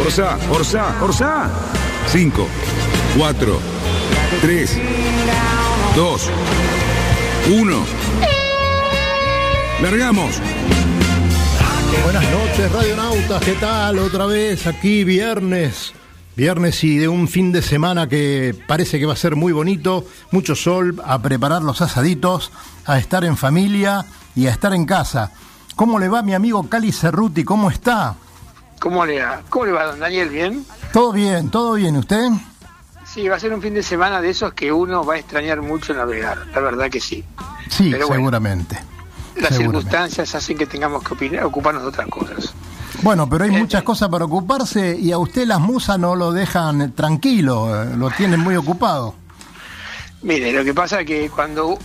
Orsá, Orsá, Orsá. 5, 4, 3, 2, 1. Largamos. Buenas noches, radionautas, ¿qué tal? Otra vez aquí, viernes. Viernes y de un fin de semana que parece que va a ser muy bonito, mucho sol, a preparar los asaditos, a estar en familia y a estar en casa. ¿Cómo le va mi amigo Cali Cerruti? ¿Cómo está? ¿Cómo le va? ¿Cómo le va, don Daniel? ¿Bien? ¿Todo bien? ¿Todo bien? ¿Usted? Sí, va a ser un fin de semana de esos que uno va a extrañar mucho navegar, la verdad que sí. Sí, Pero bueno, seguramente. Las Seguramente. circunstancias hacen que tengamos que opinar, ocuparnos de otras cosas. Bueno, pero hay muchas cosas para ocuparse y a usted las musas no lo dejan tranquilo, eh, lo tienen muy ocupado. Mire, lo que pasa es que cuando...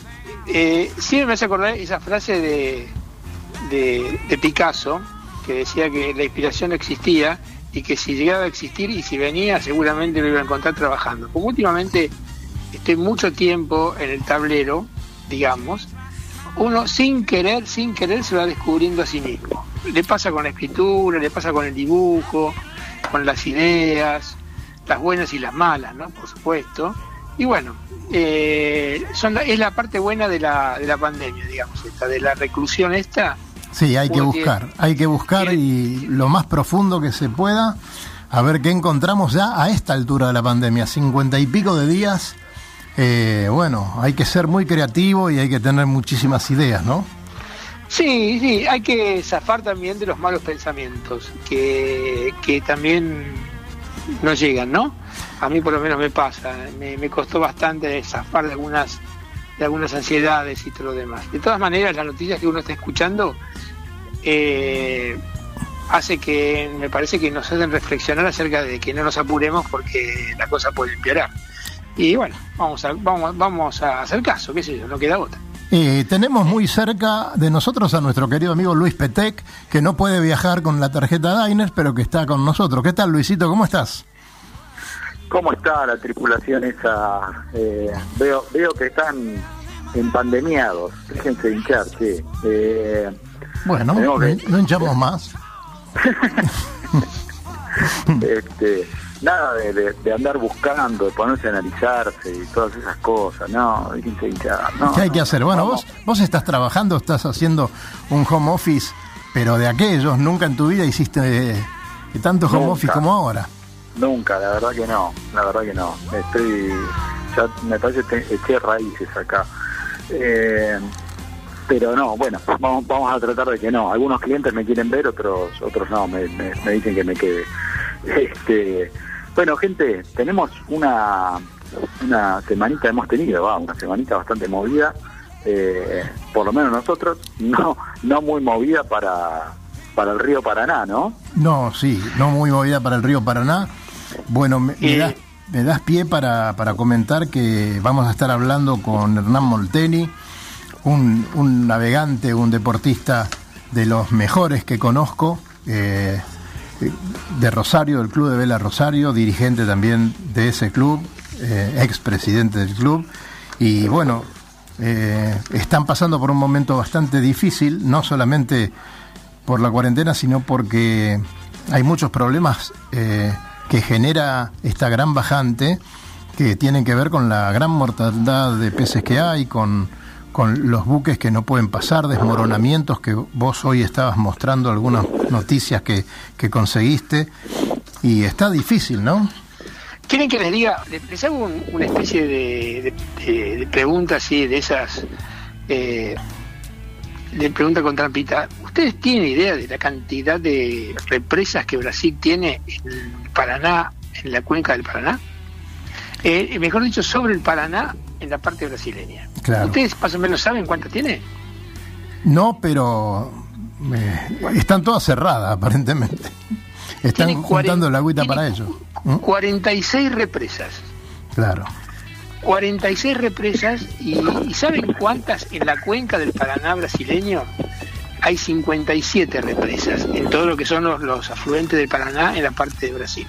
Eh, siempre me hace acordar esa frase de, de, de Picasso, que decía que la inspiración no existía y que si llegaba a existir y si venía seguramente lo iba a encontrar trabajando. Como últimamente estoy mucho tiempo en el tablero, digamos, uno sin querer, sin querer se va descubriendo a sí mismo. Le pasa con la escritura, le pasa con el dibujo, con las ideas, las buenas y las malas, ¿no? Por supuesto. Y bueno, eh, son la- es la parte buena de la, de la pandemia, digamos, esta, de la reclusión esta. Sí, hay que buscar, hay que buscar y lo más profundo que se pueda, a ver qué encontramos ya a esta altura de la pandemia, cincuenta y pico de días. eh, bueno, hay que ser muy creativo y hay que tener muchísimas ideas, ¿no? Sí, sí, hay que zafar también de los malos pensamientos que, que también nos llegan, ¿no? A mí por lo menos me pasa, me, me costó bastante zafar de algunas de algunas ansiedades y todo lo demás. De todas maneras, las noticias que uno está escuchando eh, hace que me parece que nos hacen reflexionar acerca de que no nos apuremos porque la cosa puede empeorar. Y bueno, vamos a, vamos, vamos a hacer caso, qué sé yo, no queda otra. Tenemos muy cerca de nosotros a nuestro querido amigo Luis Petec, que no puede viajar con la tarjeta Diners, pero que está con nosotros. ¿Qué tal, Luisito? ¿Cómo estás? ¿Cómo está la tripulación esa? Eh, veo, veo que están empandemiados. Déjense hinchar, sí. Eh, Bueno, que- no, hinchamos más. este, nada de, de- de andar buscando, de ponerse a analizarse y todas esas cosas. No, déjense hinchar. No, ¿Qué hay que hacer? Bueno, vamos. vos, vos estás trabajando, estás haciendo un home office, pero de aquellos, nunca en tu vida hiciste eh, tanto home Nunca. office como ahora. Nunca, la verdad que no, la verdad que no. Estoy, ya me parece que eché raíces acá. Eh, pero no, bueno, vamos, vamos a tratar de que no. Algunos clientes me quieren ver, otros otros no, me, me- me dicen que me quede. Este, bueno, gente, tenemos una una semanita, hemos tenido, va, una semanita bastante movida, eh, por lo menos nosotros, no no muy movida para para el río Paraná, ¿no? No, sí, no muy movida para el río Paraná. Bueno, me, me Eh. das, me das pie para, para comentar que vamos a estar hablando con Hernán Molteni, un, un navegante, un deportista de los mejores que conozco, eh, de Rosario, del Club de Vela Rosario, dirigente también de ese club, eh, expresidente del club. Y bueno, eh, están pasando por un momento bastante difícil, no solamente por la cuarentena, sino porque hay muchos problemas eh, que genera esta gran bajante que tienen que ver con la gran mortandad de peces que hay, con, con los buques que no pueden pasar, desmoronamientos que vos hoy estabas mostrando algunas noticias que, que conseguiste. Y está difícil, ¿no? ¿Quieren que les diga? Les hago un- una especie de pregunta así, de esas. eh, de pregunta con trampita. ¿Ustedes tienen idea de la cantidad de represas que Brasil tiene en Paraná, en la cuenca del Paraná? Eh, mejor dicho, sobre el Paraná, en la parte brasileña. Claro. ¿Ustedes más o menos saben cuántas tiene? No, pero eh, están todas cerradas, aparentemente. Están juntando la agüita para ellos. ¿Mm? 46 represas. Claro. 46 represas y, ¿saben cuántas en la cuenca del Paraná brasileño? Hay 57 represas en todo lo que son los, afluentes del Paraná en la parte de Brasil.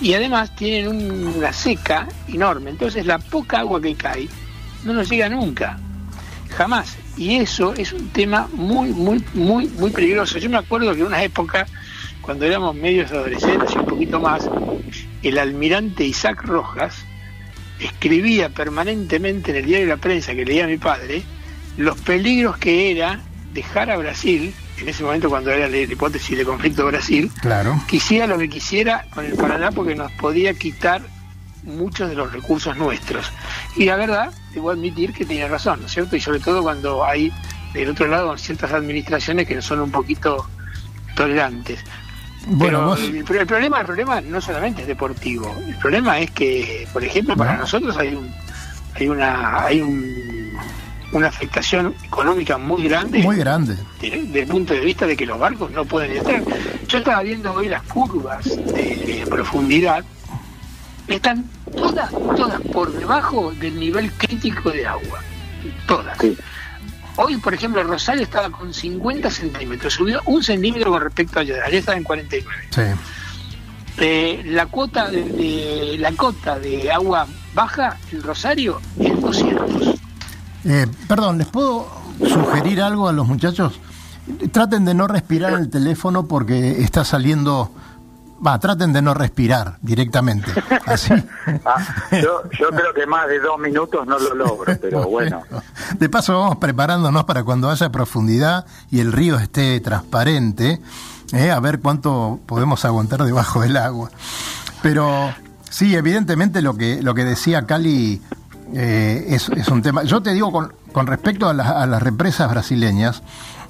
Y además tienen un- una seca enorme, entonces la poca agua que cae no nos llega nunca, jamás. Y eso es un tema muy, muy, muy, muy peligroso. Yo me acuerdo que en una época, cuando éramos medios adolescentes y un poquito más, el almirante Isaac Rojas, escribía permanentemente en el diario La Prensa que leía mi padre los peligros que era dejar a Brasil, en ese momento cuando era la hipótesis de conflicto de Brasil, Claro. quisiera lo que quisiera con el Paraná porque nos podía quitar muchos de los recursos nuestros. Y la verdad, debo admitir que tiene razón, ¿no es cierto? Y sobre todo cuando hay del otro lado ciertas administraciones que son un poquito tolerantes. Bueno, Pero vos, el, pero el problema, el problema no solamente es deportivo. El problema es que, por ejemplo, para No. nosotros hay un, hay una, hay un, una afectación económica muy grande muy grande. desde desde el punto de vista de que los barcos no pueden entrar. Yo estaba viendo hoy las curvas de, de profundidad, están todas, todas por debajo del nivel crítico de agua. Todas. Sí. Hoy, por ejemplo, Rosario estaba con 50 centímetros, subió un centímetro con respecto a ayer, ayer estaba en 49. Sí. Eh, la cuota de, de- la cota de agua baja en Rosario es 200. Eh, perdón, ¿les puedo sugerir algo a los muchachos? Traten de no respirar el teléfono porque está saliendo... Va, traten de no respirar directamente. Así. Ah, yo, yo creo que más de dos minutos no lo logro, pero bueno. De paso vamos preparándonos para cuando haya profundidad y el río esté transparente, ¿eh? a ver cuánto podemos aguantar debajo del agua. Pero sí, evidentemente lo que, lo que decía Cali eh, es, es un tema. Yo te digo, con, con respecto a, la- a las represas brasileñas,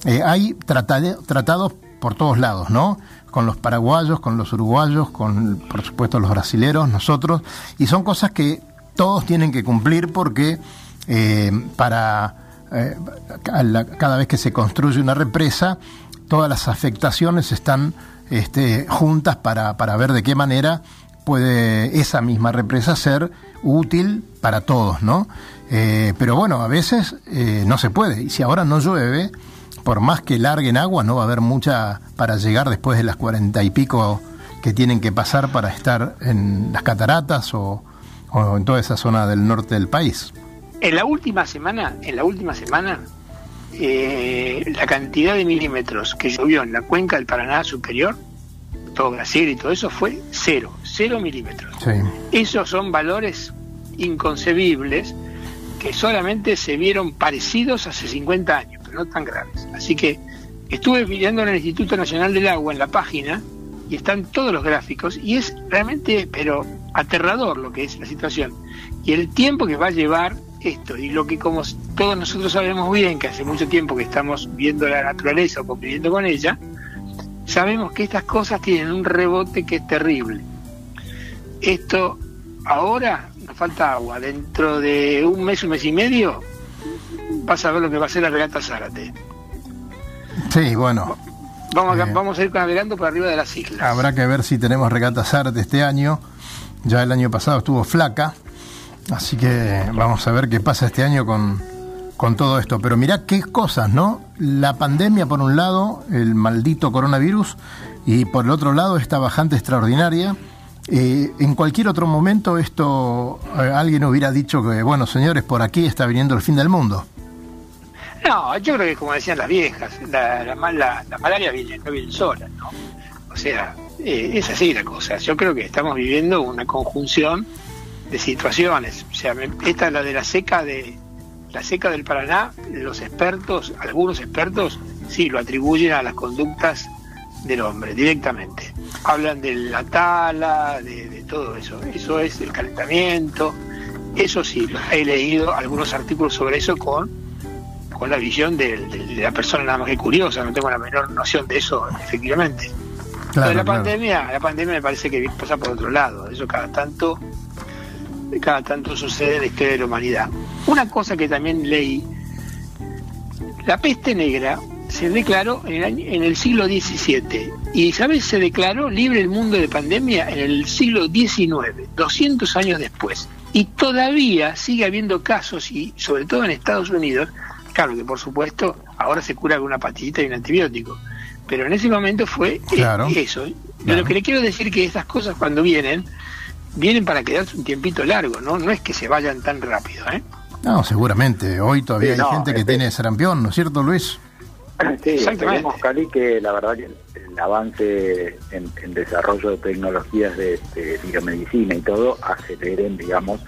eh, hay tratade- tratados por todos lados, ¿no? Con los paraguayos, con los uruguayos, con, por supuesto, los brasileros, nosotros, y son cosas que todos tienen que cumplir porque eh, para eh, cada vez que se construye una represa, todas las afectaciones están este, juntas para, para ver de qué manera puede esa misma represa ser útil para todos, ¿no? Eh, pero bueno, a veces eh, no se puede. Y si ahora no llueve, por más que larguen agua, no va a haber mucha para llegar después de las cuarenta y pico que tienen que pasar para estar en las cataratas o, o en toda esa zona del norte del país. En la última semana, en la última semana, eh, la cantidad de milímetros que llovió en la cuenca del Paraná superior, todo Brasil y todo eso, fue cero, cero milímetros. Sí. Esos son valores inconcebibles que solamente se vieron parecidos hace 50 años, no tan graves. Así que estuve mirando en el Instituto Nacional del Agua en la página y están todos los gráficos y es realmente, pero aterrador lo que es la situación. Y el tiempo que va a llevar esto y lo que como todos nosotros sabemos bien, que hace mucho tiempo que estamos viendo la naturaleza o conviviendo con ella, sabemos que estas cosas tienen un rebote que es terrible. Esto ahora nos falta agua. Dentro de un mes, un mes y medio, vas a ver lo que va a ser la regata Zárate. Sí, bueno, Vamos a, Eh. vamos a ir navegando por arriba de las islas. habrá que ver si tenemos regata Zárate este año. Ya el año pasado estuvo flaca, así que vamos a ver qué pasa este año con, con todo esto. Pero mirá qué cosas, ¿no? La pandemia por un lado, el maldito coronavirus, y por el otro lado esta bajante extraordinaria. Eh, en cualquier otro momento esto eh, alguien hubiera dicho que, bueno, señores, por aquí está viniendo el fin del mundo. No, yo creo que como decían las viejas, la, la, la- la malaria viene, no viene sola, ¿no? O sea, eh, es así la cosa. Yo creo que estamos viviendo una conjunción de situaciones. O sea, esta es la de la seca de la seca del Paraná, los expertos, algunos expertos, sí, lo atribuyen a las conductas del hombre, directamente. Hablan de la tala, de, todo eso. Eso es el calentamiento. Eso sí, he leído algunos artículos sobre eso con, con la visión de, la persona nada más que curiosa, no tengo la menor noción de eso, efectivamente. Pero la pandemia, la pandemia me parece que pasa por otro lado, eso cada tanto, cada tanto sucede en la historia de la humanidad. Una cosa que también leí, la peste negra se declaró en el, en el siglo XVII y, ¿sabes? Se declaró libre el mundo de pandemia en el siglo XIX, 200 años después. Y todavía sigue habiendo casos, y sobre todo en Estados Unidos, claro que por supuesto ahora se cura con una patita y un antibiótico, pero en ese momento fue eh, eso. Lo que le quiero decir que estas cosas cuando vienen, vienen para quedarse un tiempito largo, ¿no? No es que se vayan tan rápido, ¿eh? No, seguramente. Hoy todavía hay gente que este tiene sarampión, ¿no es cierto, Luis? Sí, Cali, que la verdad que el avance en, desarrollo de tecnologías de, biomedicina y todo aceleren, digamos,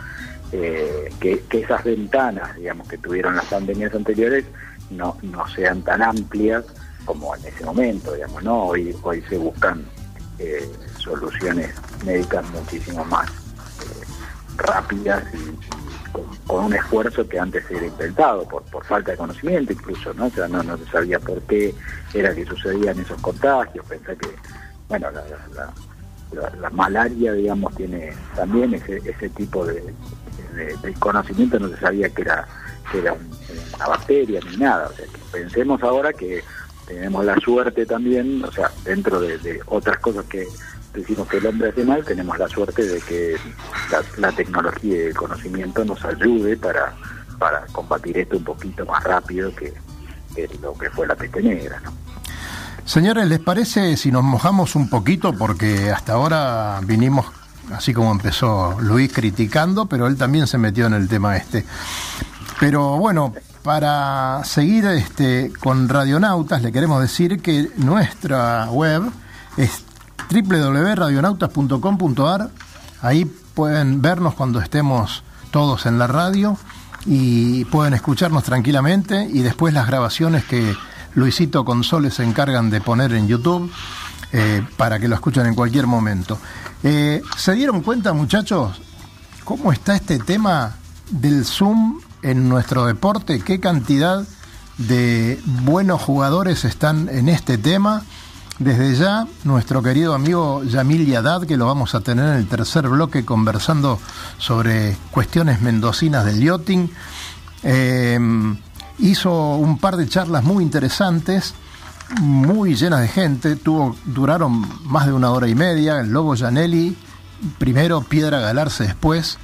eh, que, esas ventanas, digamos, que tuvieron las pandemias anteriores no, no sean tan amplias como en ese momento, digamos, ¿no? Hoy, hoy se buscan eh, soluciones médicas muchísimo más eh, rápidas y, con, un esfuerzo que antes era inventado por, por falta de conocimiento incluso, ¿no? O sea, no, no se sabía por qué era que sucedían esos contagios, pensé que, bueno, la, malaria, digamos, tiene también ese, ese tipo de, conocimiento, no se sabía que era, que era una bacteria ni nada, o sea, pensemos ahora que tenemos la suerte también, o sea, dentro de otras cosas que decimos que el hombre hace mal, tenemos la suerte de que la, tecnología y el conocimiento nos ayude para, para combatir esto un poquito más rápido que, lo que fue la peste negra. Señores, ¿les parece si nos mojamos un poquito? Porque hasta ahora vinimos, así como empezó Luis criticando, pero él también se metió en el tema este. Pero bueno, para seguir este, con Radionautas, le queremos decir que nuestra web es www.radionautas.com.ar. Ahí pueden vernos cuando estemos todos en la radio y pueden escucharnos tranquilamente y después las grabaciones que Luisito Consoles se encargan de poner en YouTube eh, para que lo escuchen en cualquier momento. Eh, ¿Se dieron cuenta, muchachos, cómo está este tema del Zoom en nuestro deporte? ¿Qué cantidad de buenos jugadores están en este tema? Desde ya, nuestro querido amigo Yamil Yadad, que lo vamos a tener en el tercer bloque conversando sobre cuestiones mendocinas del yachting, eh, hizo un par de charlas muy interesantes, muy llenas de gente, tuvo, duraron más de una hora y media, el Lobo Janelli, primero Piedra Galarse después,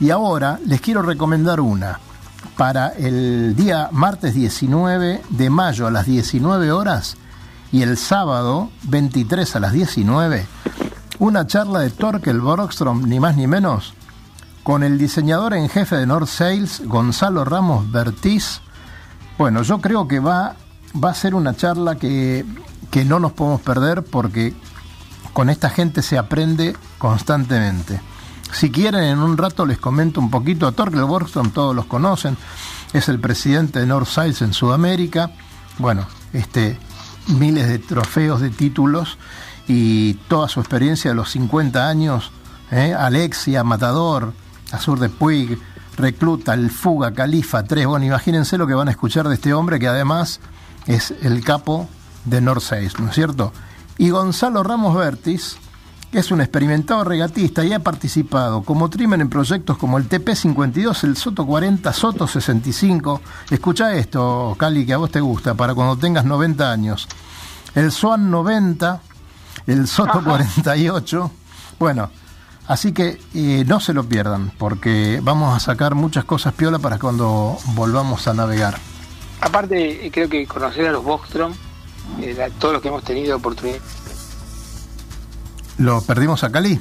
y ahora les quiero recomendar una. Para el día martes 19 de mayo a las 19 horas, y el sábado 23 a las 19 una charla de Torkel Borgstrom, ni más ni menos, con el diseñador en jefe de North Sales, Gonzalo Ramos Bertiz. Bueno, yo creo que va, va a ser una charla que, que no nos podemos perder porque con esta gente se aprende constantemente. Si quieren, en un rato les comento un poquito a Torkel Borgstrom, todos los conocen, es el presidente de North Sales en Sudamérica. Bueno, este miles de trofeos, de títulos y toda su experiencia de los 50 años, ¿eh? Alexia, Matador, Azur de Puig, Recluta, El Fuga, Califa, Tres. Bueno, imagínense lo que van a escuchar de este hombre que además es el capo de North 6, ¿no es cierto? Y Gonzalo Ramos Vertis, es un experimentado regatista y ha participado como trimen en proyectos como el TP52, el Soto 40, Soto 65. Escucha esto, Cali, que a vos te gusta, para cuando tengas 90 años. El Swan 90, el Soto 48. Bueno, así que eh, no se lo pierdan, porque vamos a sacar muchas cosas piola para cuando volvamos a navegar. Aparte, creo que conocer a los Bostrom, eh, todos los que hemos tenido oportunidad ¿Lo perdimos a Cali?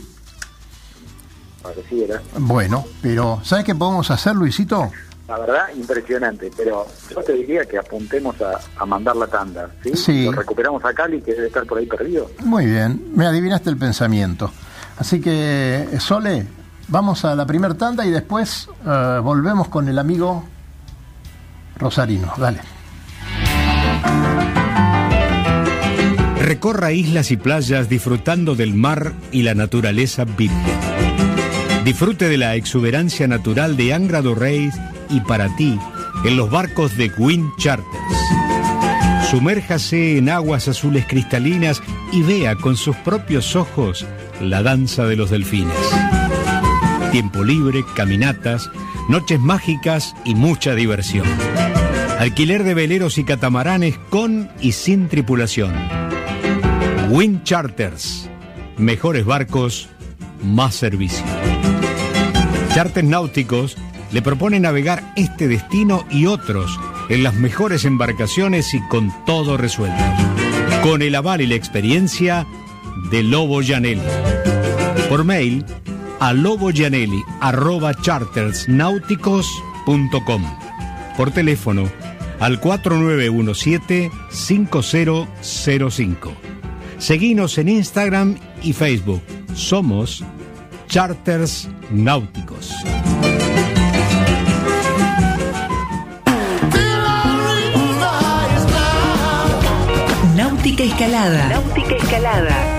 Pareciera. Bueno, pero ¿sabes qué podemos hacer, Luisito? La verdad, impresionante, pero yo te diría que apuntemos a, mandar la tanda, ¿sí? sí. Lo recuperamos a Cali, que debe estar por ahí perdido. Muy bien, me adivinaste el pensamiento. Así que, Sole, vamos a la primer tanda y después eh, volvemos con el amigo Rosarino. Dale. Recorra islas y playas disfrutando del mar y la naturaleza virgen. Disfrute de la exuberancia natural de Angra do Reis y para ti en los barcos de Wind Charters. Sumérjase en aguas azules cristalinas y vea con sus propios ojos la danza de los delfines. Tiempo libre, caminatas, noches mágicas y mucha diversión. Alquiler de veleros y catamaranes con y sin tripulación. Wind Charters. Mejores barcos, más servicio. Charters náuticos le propone navegar este destino y otros en las mejores embarcaciones y con todo resuelto. Con el aval y la experiencia de Lobo Janelli. Por mail a loboyanelli.chartersnáuticos.com. Por teléfono al 4917-5005. Seguinos en Instagram y Facebook. Somos Charters Náuticos. Náutica Escalada. Náutica Escalada.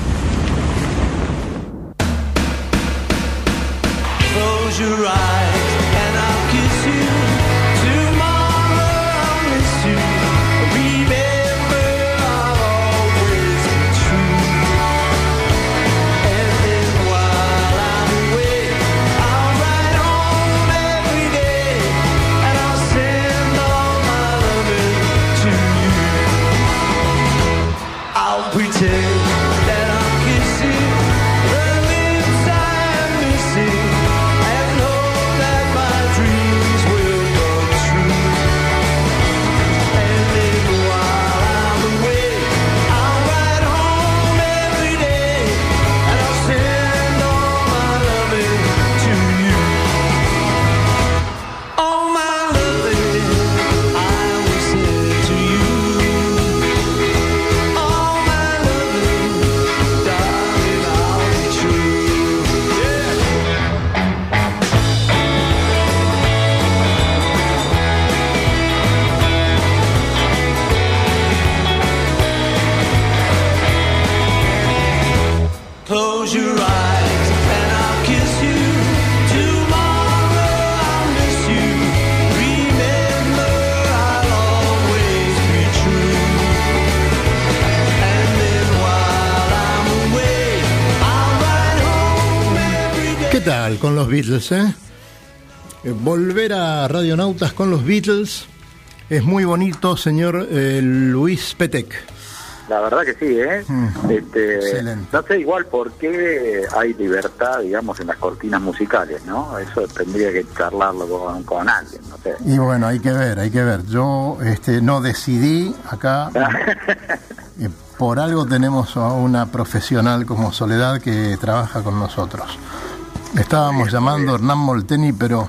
Close your eyes ¿Qué tal con los Beatles, eh? Eh, Volver a Radionautas con los Beatles es muy bonito, señor eh, Luis Petec. La verdad que sí, ¿eh? Mm. Este, Excelente. no sé igual por qué hay libertad, digamos, en las cortinas musicales, ¿no? Eso tendría que charlarlo con, con alguien, no sé. Y bueno, hay que ver, hay que ver. Yo este, no decidí acá. eh, por algo tenemos a una profesional como Soledad que trabaja con nosotros. Estábamos llamando a Hernán Molteni, pero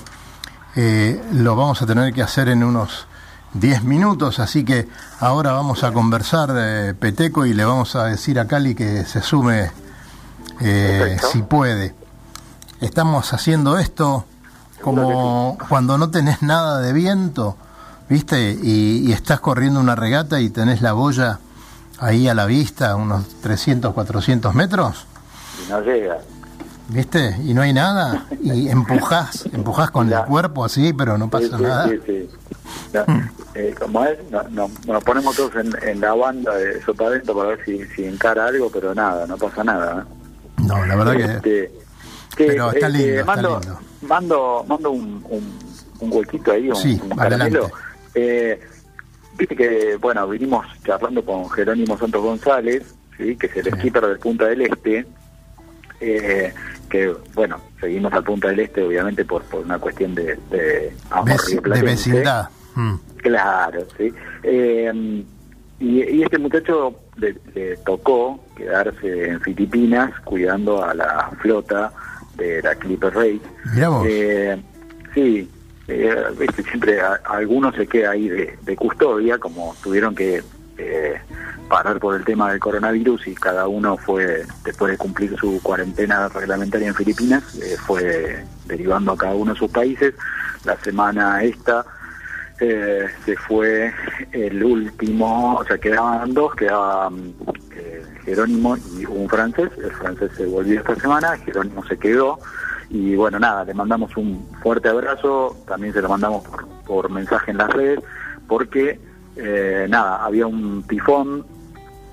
eh, lo vamos a tener que hacer en unos 10 minutos, así que ahora vamos a conversar de Peteco y le vamos a decir a Cali que se sume eh, si puede. Estamos haciendo esto como cuando no tenés nada de viento, ¿viste? Y, y estás corriendo una regata y tenés la boya ahí a la vista, unos 300, 400 metros, Y no llega. ¿Viste? Y no hay nada, y empujás, empujás con el cuerpo así, pero no Sí, pasa sí, nada. sí, sí. No, eh, como es, no, no- nos ponemos todos en, en la banda de Sotavento para ver si, si encara algo, pero nada, no pasa nada. ¿eh? No, la verdad que Este, Que, Pero está lindo, eh, está mando, lindo. Mando, mando un, un, un huequito ahí, un, Sí, un caramelo. Eh, Viste que, bueno, vinimos charlando con Jerónimo Santos González, ¿sí? que es el Sí. skipper del Punta del Este, eh, que, bueno, seguimos al Punta del Este, obviamente, por, por una cuestión de, de amor Veci- de vecindad. Mm. Claro, sí. Eh, y, y este muchacho le, le tocó quedarse en Filipinas cuidando a la flota de la Clipper Race. Eh, sí, eh, siempre a- algunos se queda ahí de, de custodia, como tuvieron que eh, parar por el tema del coronavirus y cada uno fue, después de cumplir su cuarentena reglamentaria en Filipinas, eh, fue derivando a cada uno de sus países. La semana esta eh, se fue el último, o sea, quedaban dos, quedaban eh, Jerónimo y un francés. El francés se volvió esta semana, Jerónimo se quedó. Y bueno, nada, le mandamos un fuerte abrazo, también se lo mandamos por mensaje en las redes, porque eh, nada, había un tifón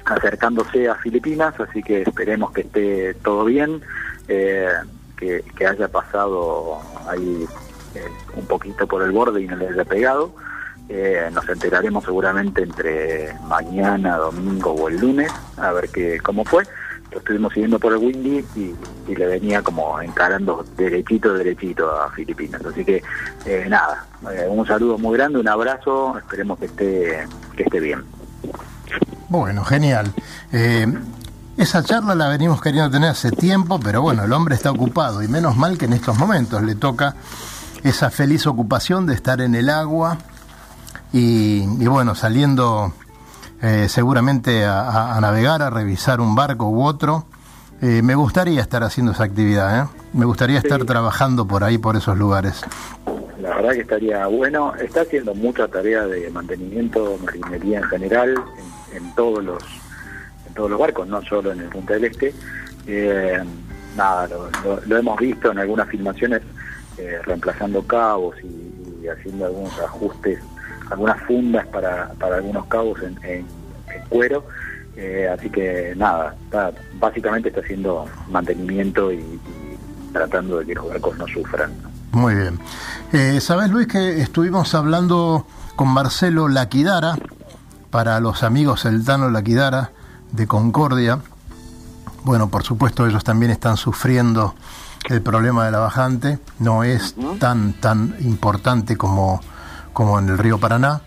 acercándose a Filipinas, así que esperemos que esté todo bien, eh, que, haya pasado ahí eh, un poquito por el borde y no le haya pegado. Eh, nos enteraremos seguramente entre mañana, domingo o el lunes, a ver qué cómo fue. Lo estuvimos siguiendo por el Windy y, le venía como encarando derechito, derechito a Filipinas. Así que eh, nada, eh, un saludo muy grande, un abrazo, esperemos que esté, que esté bien. Bueno, genial. Eh, esa charla la venimos queriendo tener hace tiempo, pero bueno, el hombre está ocupado y menos mal que en estos momentos le toca esa feliz ocupación de estar en el agua y bueno, saliendo eh, seguramente a, navegar, a revisar un barco u otro. Eh, me gustaría estar haciendo esa actividad, ¿eh? Me gustaría estar trabajando por ahí, por esos lugares. La verdad que estaría bueno. Está haciendo mucha tarea de mantenimiento, marinería en general, en, en todos los en todos los barcos, no solo en el Punta del Este. Eh, nada, lo, lo- lo hemos visto en algunas filmaciones, eh, reemplazando cabos y, y haciendo algunos ajustes, algunas fundas para, para algunos cabos en, en- en cuero. Eh, así que nada, está- básicamente está haciendo mantenimiento y, y tratando de que los barcos no sufran. Muy bien. Eh, Sabes, Luis, que estuvimos hablando con Marcelo Laquidara, para los amigos el Tano Laquidara de Concordia. Bueno, por supuesto, ellos también están sufriendo el problema de la bajante. No es tan, tan importante como, como en el río Paraná.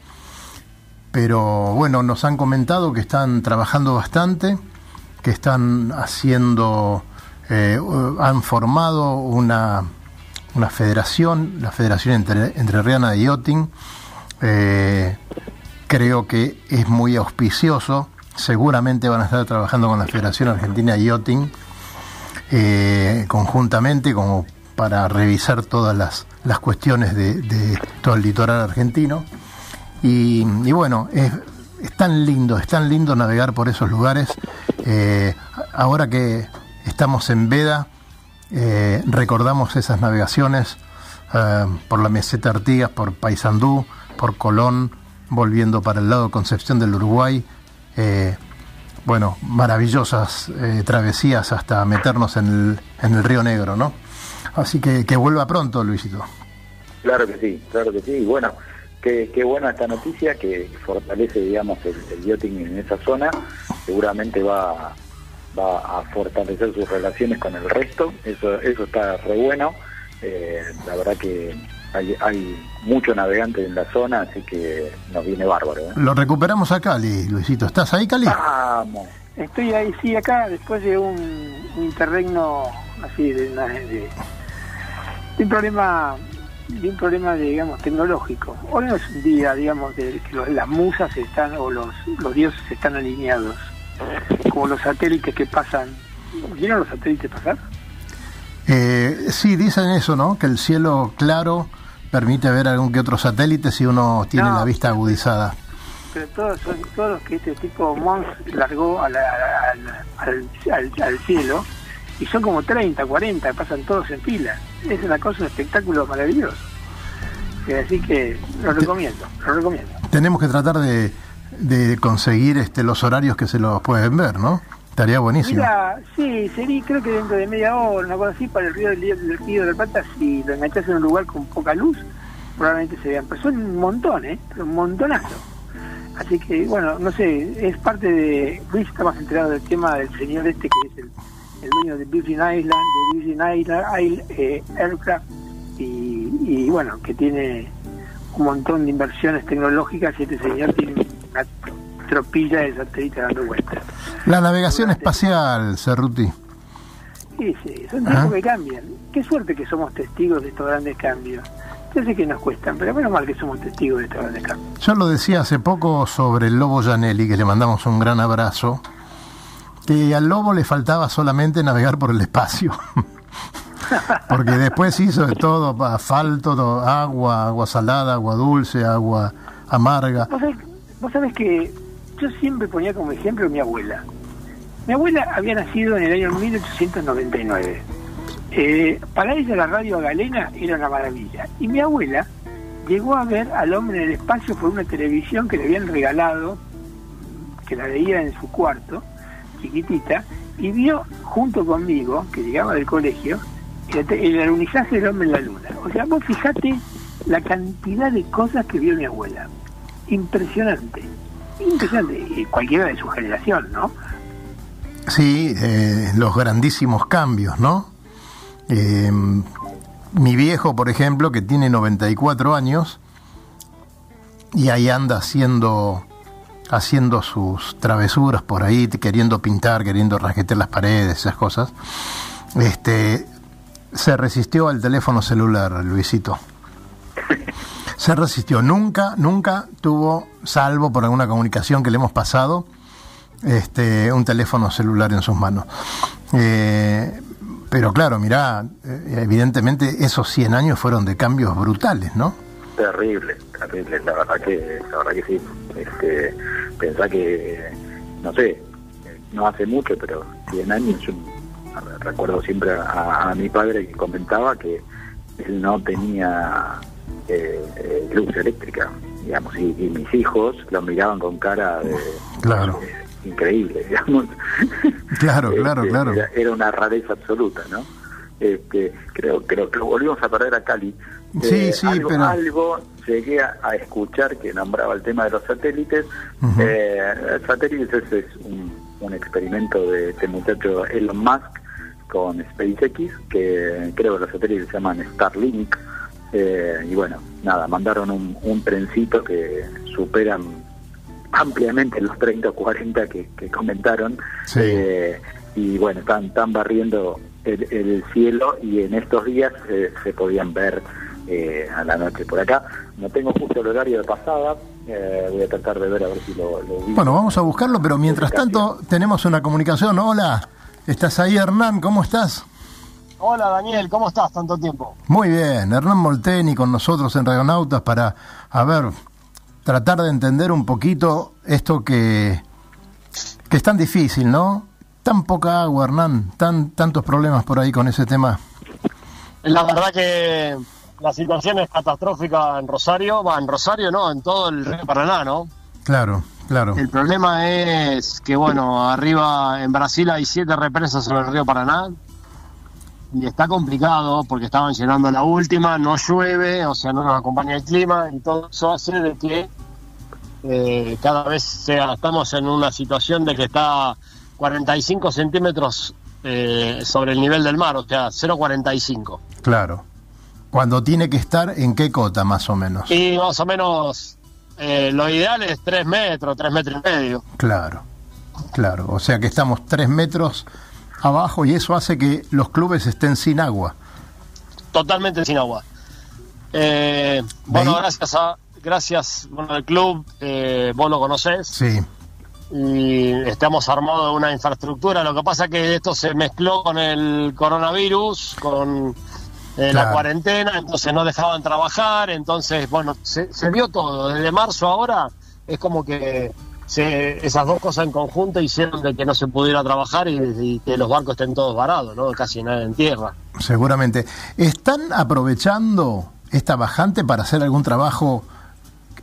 Pero bueno, nos han comentado que están trabajando bastante, que están haciendo, eh, han formado una, una federación, la Federación Entre, Entrerriana de Yachting. Eh, creo que es muy auspicioso. Seguramente van a estar trabajando con la Federación Argentina de Yachting eh, conjuntamente como para revisar todas las, las cuestiones de, de todo el litoral argentino. Y, y bueno, es, es tan lindo, es tan lindo navegar por esos lugares. Eh, ahora que estamos en veda, eh, recordamos esas navegaciones eh, por la meseta Artigas, por Paysandú, por Colón, volviendo para el lado Concepción del Uruguay. Bueno, maravillosas travesías hasta meternos en el, en el Río Negro, ¿no? Así que que vuelva pronto, Luisito. Claro que sí, claro que sí. Y bueno, qué, qué buena esta noticia que fortalece, digamos, el, el yachting en esa zona. Seguramente va, va a fortalecer sus relaciones con el resto. Eso, eso está re bueno. Eh, la verdad que hay, hay mucho navegante en la zona, así que nos viene bárbaro. ¿eh? Lo recuperamos a Cali, Luisito. ¿Estás ahí, Cali? Vamos. Estoy ahí, sí, acá, después de un, un interregno así, de, de un problema, de un problema, digamos, tecnológico. Hoy no es un día, digamos, de que los- las musas están, o los, los dioses están alineados, como los satélites que pasan. ¿Vieron los satélites pasar? Eh, sí, dicen eso, ¿no? Que el cielo claro permite ver algún que otro satélite si uno tiene No. la vista agudizada. Pero todos son todos los que este tipo Mons largó a la- al, al- al- al cielo, y son como 30, 40, pasan todos en fila. Es una cosa, un espectáculo maravilloso. Eh, Así que lo recomiendo, lo recomiendo. Tenemos que tratar de, de conseguir este, los horarios que se los pueden ver, ¿no? Estaría buenísimo. Mira, sí, sería, creo que dentro de media hora, una cosa así, para el río del, del río de la Plata, si lo enganchas en un lugar con poca luz, probablemente se vean. Pero son un montón, ¿eh? Un montonazo. Así que, bueno, no sé, es parte de... Luis está más enterado del tema del señor este que es el, el dueño de Virgin Island, de Virgin Island, eh, Aircraft, y, y, bueno, que tiene un montón de inversiones tecnológicas y este señor tiene una tropilla de satélites dando vueltas. La navegación espacial, Cerruti. Sí, sí, son Ah. tiempos que cambian. Qué suerte que somos testigos de estos grandes cambios. Yo sé que nos cuestan, pero menos mal que somos testigos de estos grandes cambios. Yo lo decía hace poco sobre el Lobo Janelli, que le mandamos un gran abrazo, que al Lobo le faltaba solamente navegar por el espacio. Porque después hizo de todo, asfalto, to- agua, agua salada, agua dulce, agua amarga. Vos sabés, vos sabés que yo siempre ponía como ejemplo a mi abuela. Mi abuela había nacido en el año 1899. Eh, para ella la radio galena era una maravilla. Y mi abuela llegó a ver al hombre en el espacio por una televisión que le habían regalado, que la veía en su cuarto, chiquitita, y vio junto conmigo, que llegaba del colegio, el, alunizaje del hombre en la luna. O sea, vos fijate la cantidad de cosas que vio mi abuela. Impresionante. Impresionante. Cualquiera de su generación, ¿no? Sí, eh, los grandísimos cambios, ¿no? Eh, mi viejo, por ejemplo, que tiene 94 años y ahí anda haciendo haciendo sus travesuras por ahí, queriendo pintar, queriendo rasquetear las paredes, esas cosas. Este se resistió al teléfono celular, Luisito. Se resistió, nunca, nunca tuvo, salvo por alguna comunicación que le hemos pasado, este, un teléfono celular en sus manos. Eh, pero claro, mirá, eh, evidentemente esos 100 años fueron de cambios brutales, ¿no? Terrible, terrible, la verdad que, la verdad que sí. Este, pensá que, no sé, no hace mucho, pero 100 años, yo recuerdo siempre a, a mi padre que comentaba que él no tenía eh, eh, luz eléctrica, digamos, y, y mis hijos lo miraban con cara de Claro. increíble, digamos. Claro, claro, Este, claro. Era, era una rareza absoluta, ¿no? Este, creo, creo que volvimos a perder a Cali. Sí, sí, algo, pero- algo llegué a, a escuchar que nombraba el tema de los satélites. Ujú. Eh, satélites es, es un, un experimento de este muchacho Elon Musk con SpaceX, que creo que los satélites se llaman Starlink. Eh, y bueno, nada, mandaron un, un trencito que superan ampliamente los 30 o 40 que, que comentaron. Sí. Eh, y bueno, están, están barriendo el, el cielo y en estos días eh, se podían ver eh, a la noche por acá. No tengo justo el horario de pasada, eh, voy a tratar de ver a ver si lo, lo ubico. Bueno, vamos a buscarlo, pero mientras tanto tenemos una comunicación. Hola, ¿estás ahí Hernán? ¿Cómo estás? Hola Daniel, ¿cómo estás? Tanto tiempo. Muy bien, Hernán Molteni con nosotros en Radionautas para, a ver, tratar de entender un poquito esto que, que es tan difícil, ¿no? Tan poca agua, Hernán, tan, tantos problemas por ahí con ese tema. La verdad que la situación es catastrófica en Rosario, va, en Rosario no, en todo el río Paraná, ¿no? Claro, claro. El problema es que, bueno, arriba en Brasil hay siete represas sobre el río Paraná y está complicado porque estaban llenando la última, no llueve, o sea, no nos acompaña el clima y todo eso hace de que eh, cada vez sea, estamos en una situación de que está 45 centímetros eh, sobre el nivel del mar, o sea, 0,45. Claro. Cuando tiene que estar en qué cota, más o menos. Y más o menos eh, lo ideal es 3 metros, 3 metros y medio. Claro, claro. O sea que estamos tres metros abajo y eso hace que los clubes estén sin agua. totalmente sin agua. Eh, bueno, gracias a gracias bueno el club, vos lo conocés Sí, y estamos armados de una infraestructura. Lo que pasa que esto se mezcló con el coronavirus, con eh, Claro. la cuarentena, entonces no dejaban trabajar, entonces bueno se, se vio todo. Desde marzo ahora es como que se- esas dos cosas en conjunto hicieron de que no se pudiera trabajar y, y que los barcos estén todos varados, ¿no? Casi nada en tierra. seguramente. ¿Están aprovechando esta bajante para hacer algún trabajo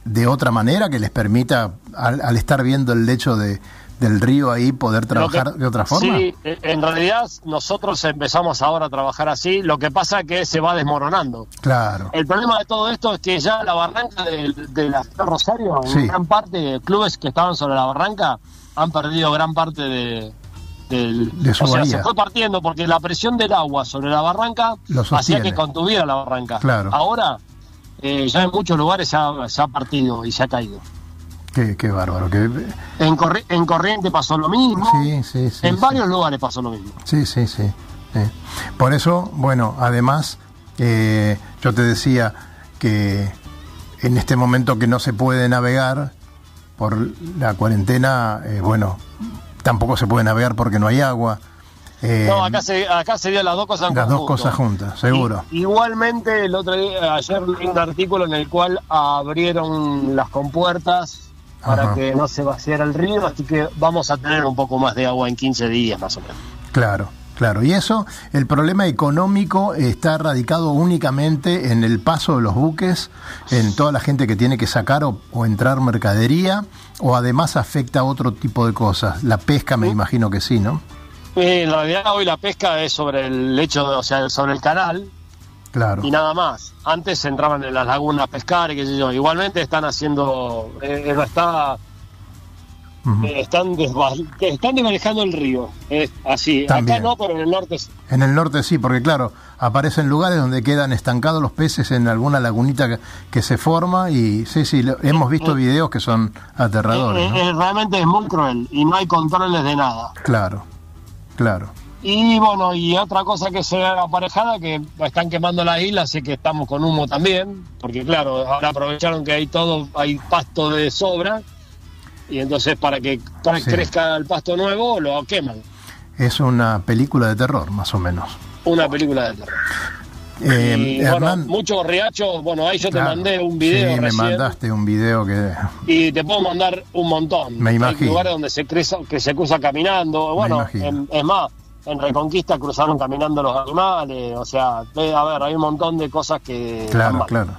de otra manera que les permita, al, al estar viendo el lecho de, del río ahí poder trabajar que- de otra forma? Sí, eh, en realidad nosotros empezamos ahora a trabajar así, lo que pasa es que se va desmoronando. Claro, El problema de todo esto es que ya la barranca de, de la Ciudad Rosario, en gran parte, clubes que estaban sobre la barranca han perdido gran parte de, del... De su o sea, se fue partiendo porque la presión del agua sobre la barranca hacía que contuviera la barranca. Claro. Ahora, eh, ya en muchos lugares se ha, se ha partido y se ha caído. qué, qué bárbaro. qué- En, Corri- en Corriente pasó lo mismo. Sí, sí, sí. en varios lugares pasó lo mismo. Sí, sí, sí. sí. Por eso, bueno, además, eh, yo te decía que en este momento que no se puede navegar por la cuarentena, eh, bueno, tampoco se puede navegar porque no hay agua. Eh, No, acá se, acá se dio las dos cosas en las dos cosas juntas, seguro. Igualmente, el otro día, ayer leí un artículo en el cual abrieron las compuertas para Ajá. que no se vaciara el río, así que vamos a tener un poco más de agua en 15 días más o menos. Claro, claro. Y eso, el problema económico está radicado únicamente en el paso de los buques, en toda la gente que tiene que sacar o, o entrar mercadería, o además afecta a otro tipo de cosas. La pesca, me imagino que sí, ¿no? Eh, En realidad hoy la pesca es sobre el lecho, de- o sea, sobre el canal Claro. y nada más. Antes entraban en las lagunas a pescar y qué sé yo. Igualmente están haciendo, eh, no está, eh, están, desva- están desmanejando el río. Así. También. Acá no, pero en el norte sí. En el norte sí, porque claro, aparecen lugares donde quedan estancados los peces en alguna lagunita que, que se forma y sí, sí, lo- hemos visto videos que son aterradores, Eh, ¿no? eh, realmente es muy cruel y no hay controles de nada. Claro, claro. Y bueno, y otra cosa que se ve aparejada, que están quemando las islas, así que estamos con humo también, porque claro, ahora aprovecharon que hay todo, hay pasto de sobra, y entonces para que para Sí. crezca el pasto nuevo, lo queman. Es una película de terror, más o menos. Una película de terror. Eh, bueno, muchos riachos, bueno, ahí yo claro. te mandé un video Sí, me recién, mandaste un video que... y te puedo mandar un montón. Me imagino. Hay lugares donde se cruza, que se cruza caminando, bueno, en- es más, en Reconquista cruzaron caminando los animales, o sea, a ver, hay un montón de cosas que... Claro, claro.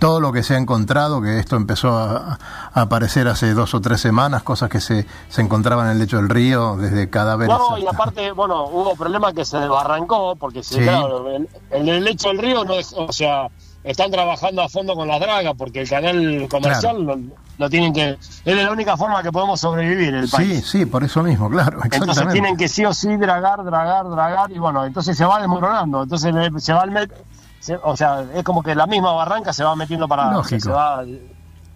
Todo lo que se ha encontrado, que esto empezó a, a aparecer hace dos o tres semanas, cosas que se, se encontraban en el lecho del río, desde cadáveres. No, y hasta- aparte, bueno, hubo problemas que se desbarrancó, porque Sí. claro, en, en el lecho del río no es, o sea, están trabajando a fondo con las dragas, porque el canal comercial Claro. lo, lo tienen que, es la única forma que podemos sobrevivir en el Sí, país. sí, por eso mismo, claro, Entonces tienen que sí o sí dragar, dragar, dragar, y bueno, entonces se va desmoronando, entonces se va el met- se- o sea, es como que la misma barranca se va metiendo para Lógico. se va-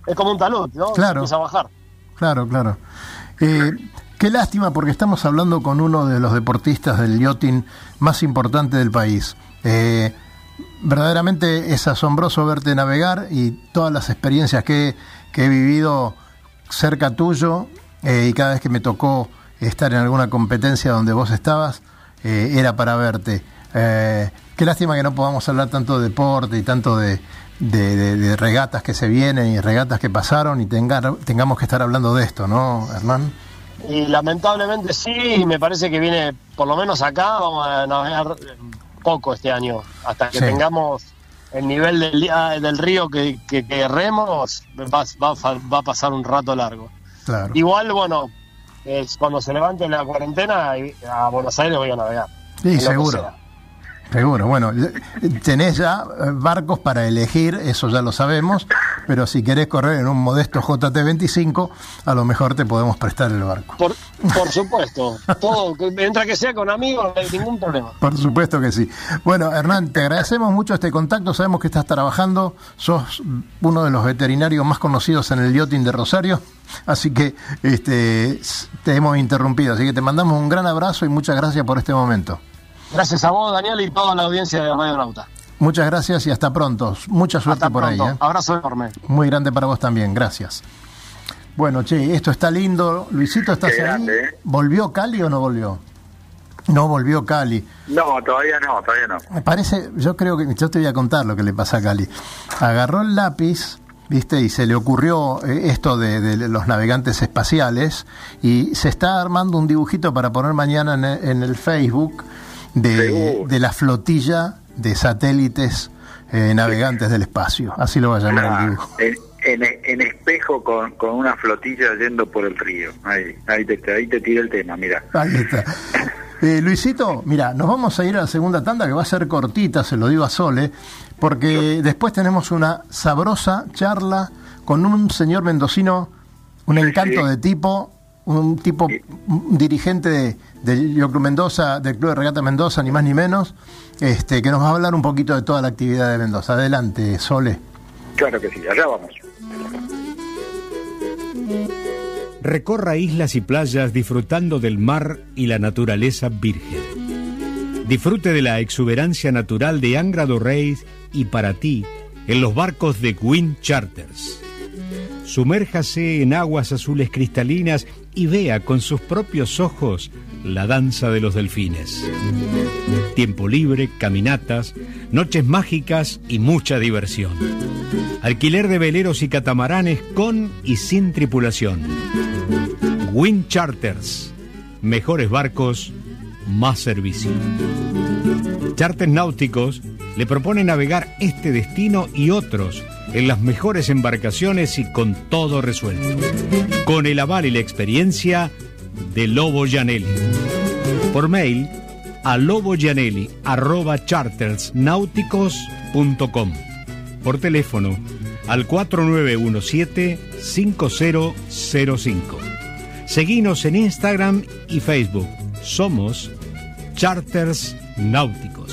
es como un talud, ¿no? Claro. Se empieza a bajar. Claro, claro. Eh, qué lástima porque estamos hablando con uno de los deportistas del yachting más importante del país. Eh, verdaderamente es asombroso verte navegar y todas las experiencias que, que he vivido cerca tuyo eh, y cada vez que me tocó estar en alguna competencia donde vos estabas, eh, era para verte. Eh, qué lástima que no podamos hablar tanto de deporte y tanto de, de- de- de regatas que se vienen y regatas que pasaron y tenga- tengamos que estar hablando de esto, ¿no, Hernán? Y lamentablemente sí, y me parece que viene, por lo menos acá, vamos a navegar poco este año, hasta que Sí. tengamos el nivel del, del río que, que querremos, va, va, va a pasar un rato largo. Claro. Igual, bueno, es cuando se levante la cuarentena, a Buenos Aires voy a navegar. Sí, seguro. Seguro, bueno, tenés ya eh, barcos para elegir, eso ya lo sabemos, pero si querés correr en un modesto JT25, a lo mejor te podemos prestar el barco. Por, por supuesto, todo, mientras que sea con amigos, no hay ningún problema. Por supuesto que sí. Bueno, Hernán, te agradecemos mucho este contacto, sabemos que estás trabajando, sos uno de los veterinarios más conocidos en el yachting de Rosario, así que este, te hemos interrumpido, así que te mandamos un gran abrazo y muchas gracias por este momento. Gracias a vos, Daniel, y toda la audiencia de Radio Nauta. Muchas gracias y hasta pronto. Mucha suerte Hasta por pronto. ahí. ¿eh? Abrazo enorme. Muy grande para vos también, gracias. Bueno, che, esto está lindo. Luisito, ¿estás ahí? ¿eh? ¿Volvió Cali o no volvió? No volvió Cali. No, todavía no, todavía no. Me parece, yo creo que, yo te voy a contar lo que le pasa a Cali. Agarró el lápiz, viste, y se le ocurrió eh, esto de, de los navegantes espaciales y se está armando un dibujito para poner mañana en el, en el Facebook de, de la flotilla de satélites eh, navegantes del espacio. Así lo va a llamar el Ah, dibujo. en, en, en espejo con, con una flotilla yendo por el río. Ahí, ahí te, ahí te tiré el tema, mira. Ahí está. Eh, Luisito, mira, nos vamos a ir a la segunda tanda que va a ser cortita, se lo digo a Sole, porque después tenemos una sabrosa charla con un señor mendocino, un encanto de tipo, un tipo, un dirigente de, del Yo Club Mendoza, del Club de Regata Mendoza, ni más ni menos, este, que nos va a hablar un poquito de toda la actividad de Mendoza. Adelante, Sole. Claro que sí, allá vamos. Recorra islas y playas disfrutando del mar y la naturaleza virgen. Disfrute de la exuberancia natural de Angra do Reis y para ti en los barcos de Wind Charters. Sumérjase en aguas azules cristalinas y vea con sus propios ojos la danza de los delfines. Tiempo libre, caminatas, noches mágicas y mucha diversión. Alquiler de veleros y catamaranes con y sin tripulación. Wind Charters. Mejores barcos, más servicio. Charters náuticos le propone navegar este destino y otros en las mejores embarcaciones y con todo resuelto. Con el aval y la experiencia de Lobo Gianelli. Por mail a lobogianelli.chartersnáuticos.com. Por teléfono al 4917-5005. Seguinos en Instagram y Facebook. Somos Charters Náuticos.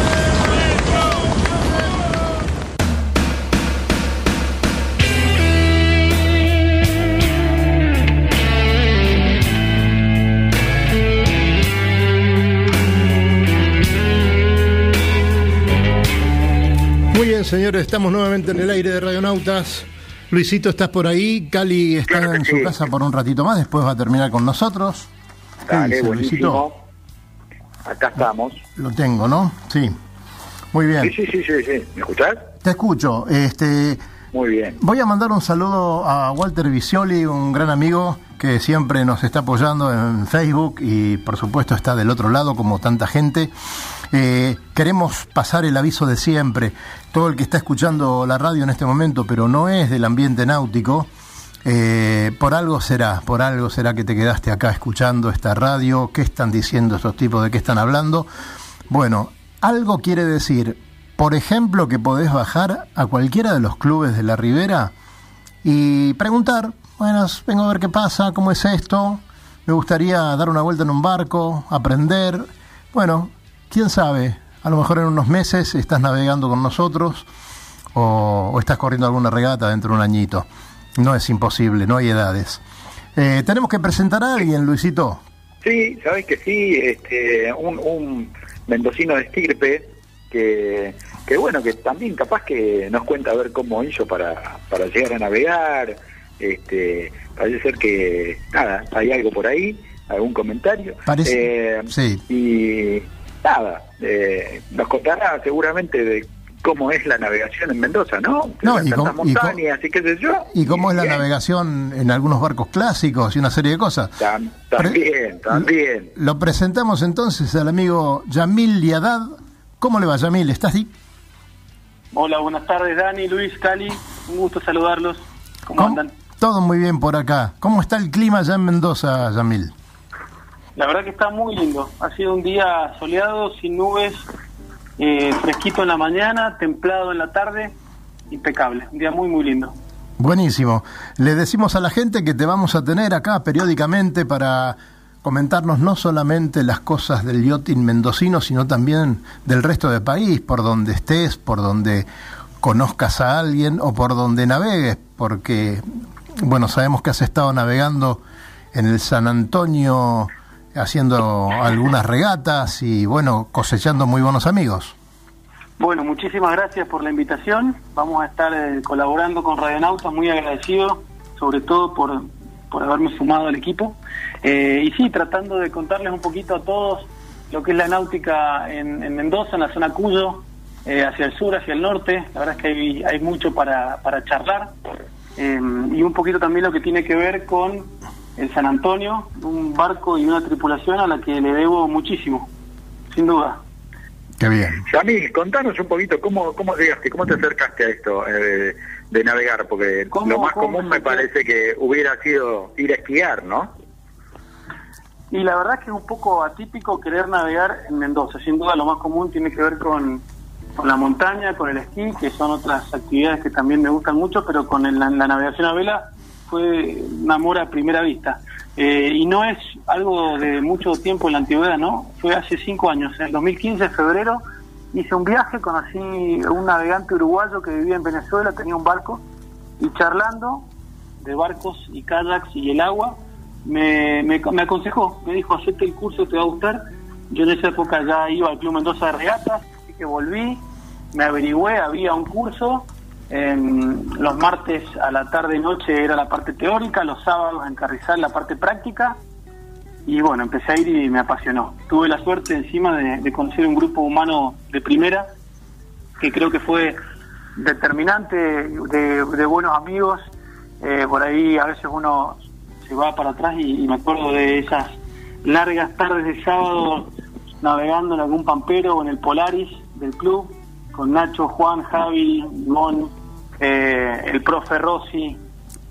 Bien, señores, estamos nuevamente en el aire de Radionautas. Luisito, ¿estás por ahí? Cali está Claro en su sí. casa por un ratito más, después va a terminar con nosotros. ¿Qué Dale, dice, Luisito? Acá estamos. Lo tengo, ¿no? Sí. Muy bien. Sí, sí, sí, sí, sí. ¿Me escuchás? Te escucho. Este, Muy bien. voy a mandar un saludo a Walter Visioli, un gran amigo que siempre nos está apoyando en Facebook y por supuesto está del otro lado como tanta gente. Eh, queremos pasar el aviso de siempre. Todo el que está escuchando la radio en este momento, pero no es del ambiente náutico, eh, por algo será, por algo será que te quedaste acá escuchando esta radio. ¿Qué están diciendo estos tipos? ¿De qué están hablando? Bueno, algo quiere decir, por ejemplo, que podés bajar a cualquiera de los clubes de la Ribera y preguntar, bueno, vengo a ver qué pasa, cómo es esto, me gustaría dar una vuelta en un barco, aprender. Bueno, quién sabe, a lo mejor en unos meses estás navegando con nosotros o, o estás corriendo alguna regata dentro de un añito. No es imposible, no hay edades. Eh, tenemos que presentar a alguien, Luisito. Sí, sabes que sí, este, un, un mendocino de estirpe que, que bueno, que también capaz que nos cuenta a ver cómo hizo para, para llegar a navegar, este, parece ser que, nada, hay algo por ahí, algún comentario. Parece- Eh, sí. Y nada, eh, nos contará seguramente de cómo es la navegación en Mendoza, ¿no? No, y cómo- y cómo- montañas y qué sé yo. ¿Y cómo es la bien. navegación en algunos barcos clásicos y una serie de cosas? Tam- También, también. Lo presentamos entonces al amigo Yamil Liadad. ¿Cómo le va, Yamil? ¿Estás ahí? Hola, buenas tardes, Dani, Luis, Cali. Un gusto saludarlos. ¿Cómo ¿Cómo? andan? Todo muy bien por acá. ¿Cómo está el clima ya en Mendoza, Yamil? La verdad que está muy lindo. Ha sido un día soleado, sin nubes, eh, fresquito en la mañana, templado en la tarde, impecable. Un día muy, muy lindo. Buenísimo. Le decimos a la gente que te vamos a tener acá periódicamente para comentarnos no solamente las cosas del yachting mendocino, sino también del resto del país, por donde estés, por donde conozcas a alguien o por donde navegues, porque, bueno, sabemos que has estado navegando en el San Antonio haciendo algunas regatas y, bueno, cosechando muy buenos amigos. Bueno, muchísimas gracias por la invitación. Vamos a estar eh, colaborando con Radionautas, muy agradecido, sobre todo por, por haberme sumado al equipo. Eh, y sí, tratando de contarles un poquito a todos lo que es la náutica en, en Mendoza, en la zona Cuyo, eh, hacia el sur, hacia el norte. La verdad es que hay, hay mucho para, para charlar. Eh, y un poquito también lo que tiene que ver con el San Antonio, un barco y una tripulación a la que le debo muchísimo, sin duda. Qué bien. Yamil, contanos un poquito cómo, cómo llegaste, cómo te acercaste a esto eh, de navegar, porque ¿Cómo- lo más común me me parece que hubiera sido ir a esquiar, ¿no? Y la verdad es que es un poco atípico querer navegar en Mendoza. Sin duda lo más común tiene que ver con, con la montaña, con el esquí, que son otras actividades que también me gustan mucho, pero con el- la, la navegación a vela fue un amor a primera vista. Eh, y no es algo de mucho tiempo en la antigüedad, ¿no? Fue hace cinco años. En el 2015, en febrero, hice un viaje, conocí a un navegante uruguayo que vivía en Venezuela, tenía un barco, y charlando de barcos y kayaks y el agua, me, me, aconsejó, me dijo, acepte el curso, te va a gustar. Yo en esa época ya iba al Club Mendoza de Regatas, así que volví, me averigüé, había un curso, em, los martes a la tarde y noche era la parte teórica, los sábados en Carrizal la parte práctica, y bueno, empecé a ir y me apasionó. Tuve la suerte encima de, conocer un grupo humano de primera, que creo que fue determinante de, de buenos amigos. Eh, por ahí a veces uno se va para atrás y, y me acuerdo de esas largas tardes de sábado navegando en algún pampero o en el Polaris del club con Nacho, Juan, Javi, Limón, eh, el profe Rossi,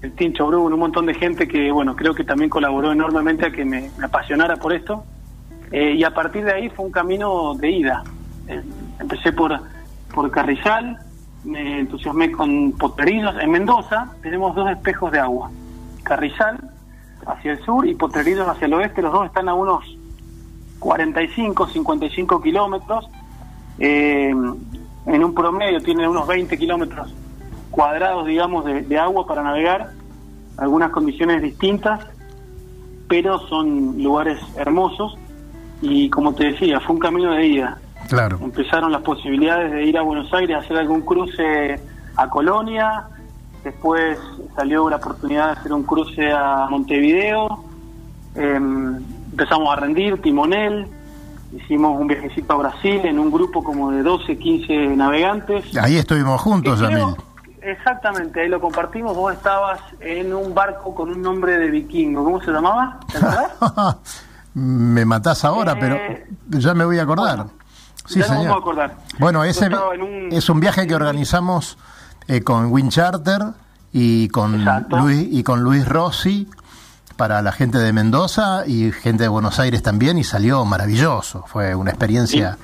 el Tincho Bruno, un montón de gente que, bueno, creo que también colaboró enormemente a que me, apasionara por esto. Eh, y a partir de ahí fue un camino de ida. Eh, empecé por, por Carrizal, me entusiasmé con Potrerillos. En Mendoza tenemos dos espejos de agua. Carrizal hacia el sur y Potrerillos hacia el oeste. Los dos están a unos 45, 55 kilómetros. Eh, en un promedio tienen unos 20 kilómetros cuadrados, digamos, de, de agua para navegar. Algunas condiciones distintas, pero son lugares hermosos. Y como te decía, fue un camino de ida. Claro. Empezaron las posibilidades de ir a Buenos Aires a hacer algún cruce a Colonia, después salió la oportunidad de hacer un cruce a Montevideo, em, empezamos a rendir timonel, hicimos un viajecito a Brasil en un grupo como de 12, 15 navegantes. Ahí estuvimos juntos, Yamil. Exactamente, ahí lo compartimos, vos estabas en un barco con un nombre de vikingo, ¿cómo se llamaba? Me matás ahora, pero ya me voy a acordar. sí, Eh, ya señor. vamos a acordar. Bueno, ese un- es un viaje que organizamos eh, con Wind Charter y con Exacto. Luis y con Luis Rossi para la gente de Mendoza y gente de Buenos Aires también y salió maravilloso. Fue una experiencia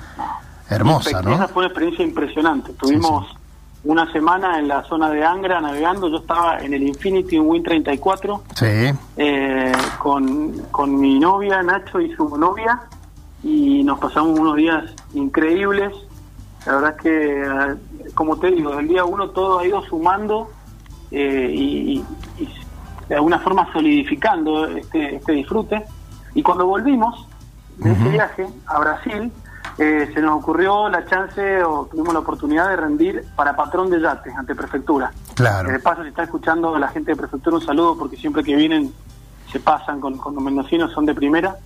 hermosa, Esa ¿no? fue una experiencia impresionante. Tuvimos una semana en la zona de Angra navegando. Yo estaba en el Infinity Win 34 Sí. eh, con, con mi novia, Nacho, y su novia. Y nos pasamos unos días increíbles. La verdad es que, eh, como te digo, del día uno todo ha ido sumando eh, y, de alguna forma solidificando este, este disfrute. Y cuando volvimos de ese viaje a Brasil, eh, se nos ocurrió la chance o tuvimos la oportunidad de rendir para patrón de yates ante prefectura. Claro. De paso, si está escuchando a la gente de prefectura, un saludo porque siempre que vienen se pasan con, con los mendocinos, son de primera.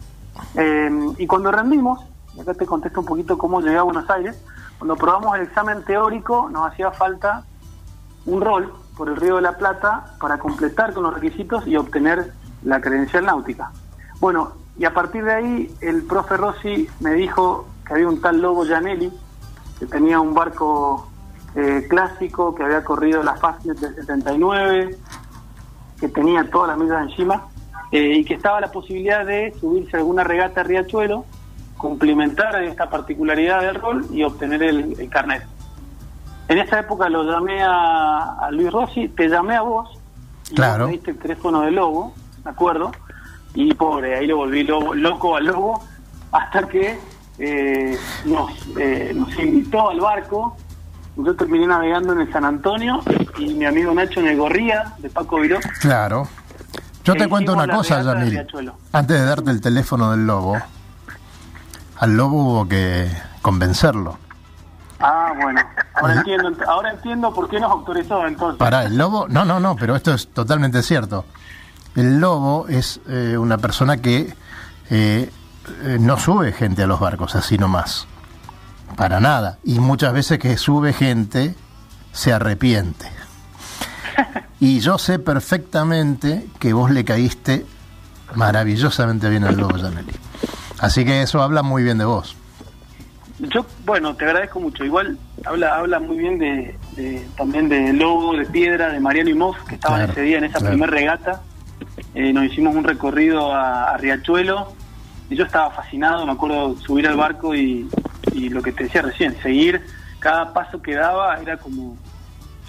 Eh, y cuando rendimos, y acá te contesto un poquito cómo llegué a Buenos Aires, cuando probamos el examen teórico nos hacía falta un rol por el Río de la Plata para completar con los requisitos y obtener la credencial náutica. Bueno, y a partir de ahí el profe Rossi me dijo que había un tal Lobo Gianelli, que tenía un barco eh, clásico, que había corrido la fase del 79, que tenía todas las millas encima eh, y que estaba la posibilidad de subirse a alguna regata a Riachuelo, complementar esta particularidad del rol y obtener el, el carnet. En esa época lo llamé a, a Luis Rossi, te llamé a vos, Claro. me diste el teléfono de Lobo, ¿de acuerdo? Y pobre, ahí lo volví lobo- loco al Lobo, hasta que eh, nos, eh, nos invitó al barco. Yo terminé navegando en el San Antonio y mi amigo Nacho en el Gorría de Paco Viró. Claro. Yo te E cuento una cosa, Yamil. Antes de darte el teléfono del lobo, al lobo hubo que convencerlo. Ah, bueno. Ahora entiendo, ahora entiendo por qué nos autorizó entonces. Para el lobo, no, no, no, pero esto es totalmente cierto. El lobo es eh, una persona que eh, eh, no sube gente a los barcos así nomás. Para nada. Y muchas veces que sube gente se arrepiente. Y yo sé perfectamente que vos le caíste maravillosamente bien al lobo, Janelli. Así que eso habla muy bien de vos. Yo, bueno, te agradezco mucho. Igual habla habla muy bien de, de- también de Lobo, de Piedra, de Mariano y Moff, que estaban Claro, ese día en esa claro. primer regata. Eh, nos hicimos un recorrido a, a Riachuelo y yo estaba fascinado, me acuerdo subir al barco y, lo que te decía recién, seguir cada paso que daba era como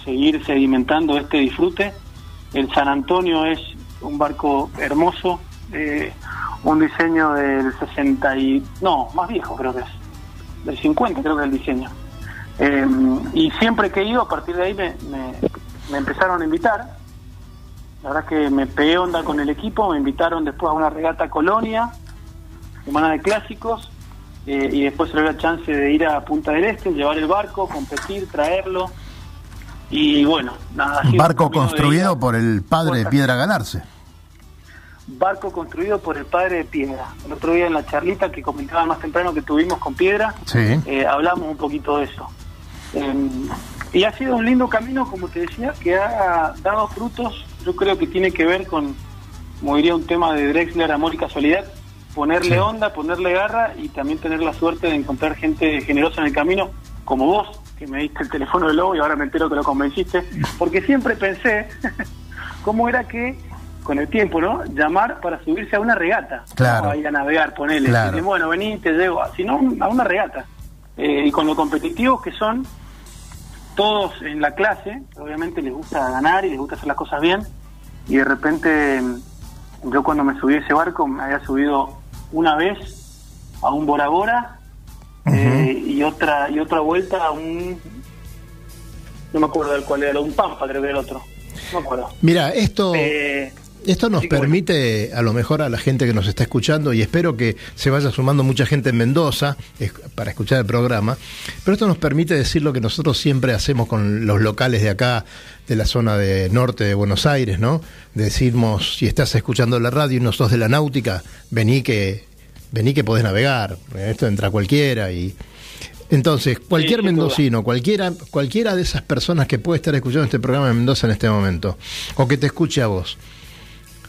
seguir sedimentando este disfrute. El San Antonio es un barco hermoso, eh, un diseño del 60 y... no, más viejo creo que es, del 50 creo que es el diseño. Eh, y siempre que he ido, a partir de ahí me, empezaron a invitar. La verdad que me pegué onda con el equipo, me invitaron después a una regata Colonia, semana de clásicos, eh, y después se dio la chance de ir a Punta del Este, llevar el barco, competir, traerlo. Y bueno, nada. ha sido Barco un construido por el padre de Piedra Galarse. Barco construido por el padre de Piedra. El otro día en la charlita que comentaba más temprano que tuvimos con Piedra, Sí. eh, hablamos un poquito de eso. Eh, y ha sido un lindo camino, como te decía, que ha dado frutos. Yo creo que tiene que ver con, como diría un tema de Drexler, amor y casualidad, ponerle Sí. onda, ponerle garra y también tener la suerte de encontrar gente generosa en el camino, como vos, que me diste el teléfono de Lobo y ahora me entero que lo convenciste, porque siempre pensé cómo era que, con el tiempo, ¿no? Llamar para subirse a una regata. Claro. No a ir a navegar, ponele. Claro. Bueno, vení, te llevo, sino a una regata. Eh, y con lo competitivos que son, todos en la clase, obviamente les gusta ganar y les gusta hacer las cosas bien, y de repente yo cuando me subí a ese barco me había subido una vez a un Bora Bora eh, y otra y otra vuelta a un no me acuerdo del cual era, un Pampa creo que era el otro, no me acuerdo. Mira, esto... Eh, Esto nos permite, a lo mejor a la gente que nos está escuchando, y espero que se vaya sumando mucha gente en Mendoza es- para escuchar el programa, pero esto nos permite decir lo que nosotros siempre hacemos con los locales de acá, de la zona de norte de Buenos Aires, ¿no? Decimos, si estás escuchando la radio y no sos de la náutica, vení que, vení que podés navegar, esto entra cualquiera y... Entonces, cualquier mendocino, cualquiera, cualquiera de esas personas que puede estar escuchando este programa en Mendoza en este momento, o que te escuche a vos,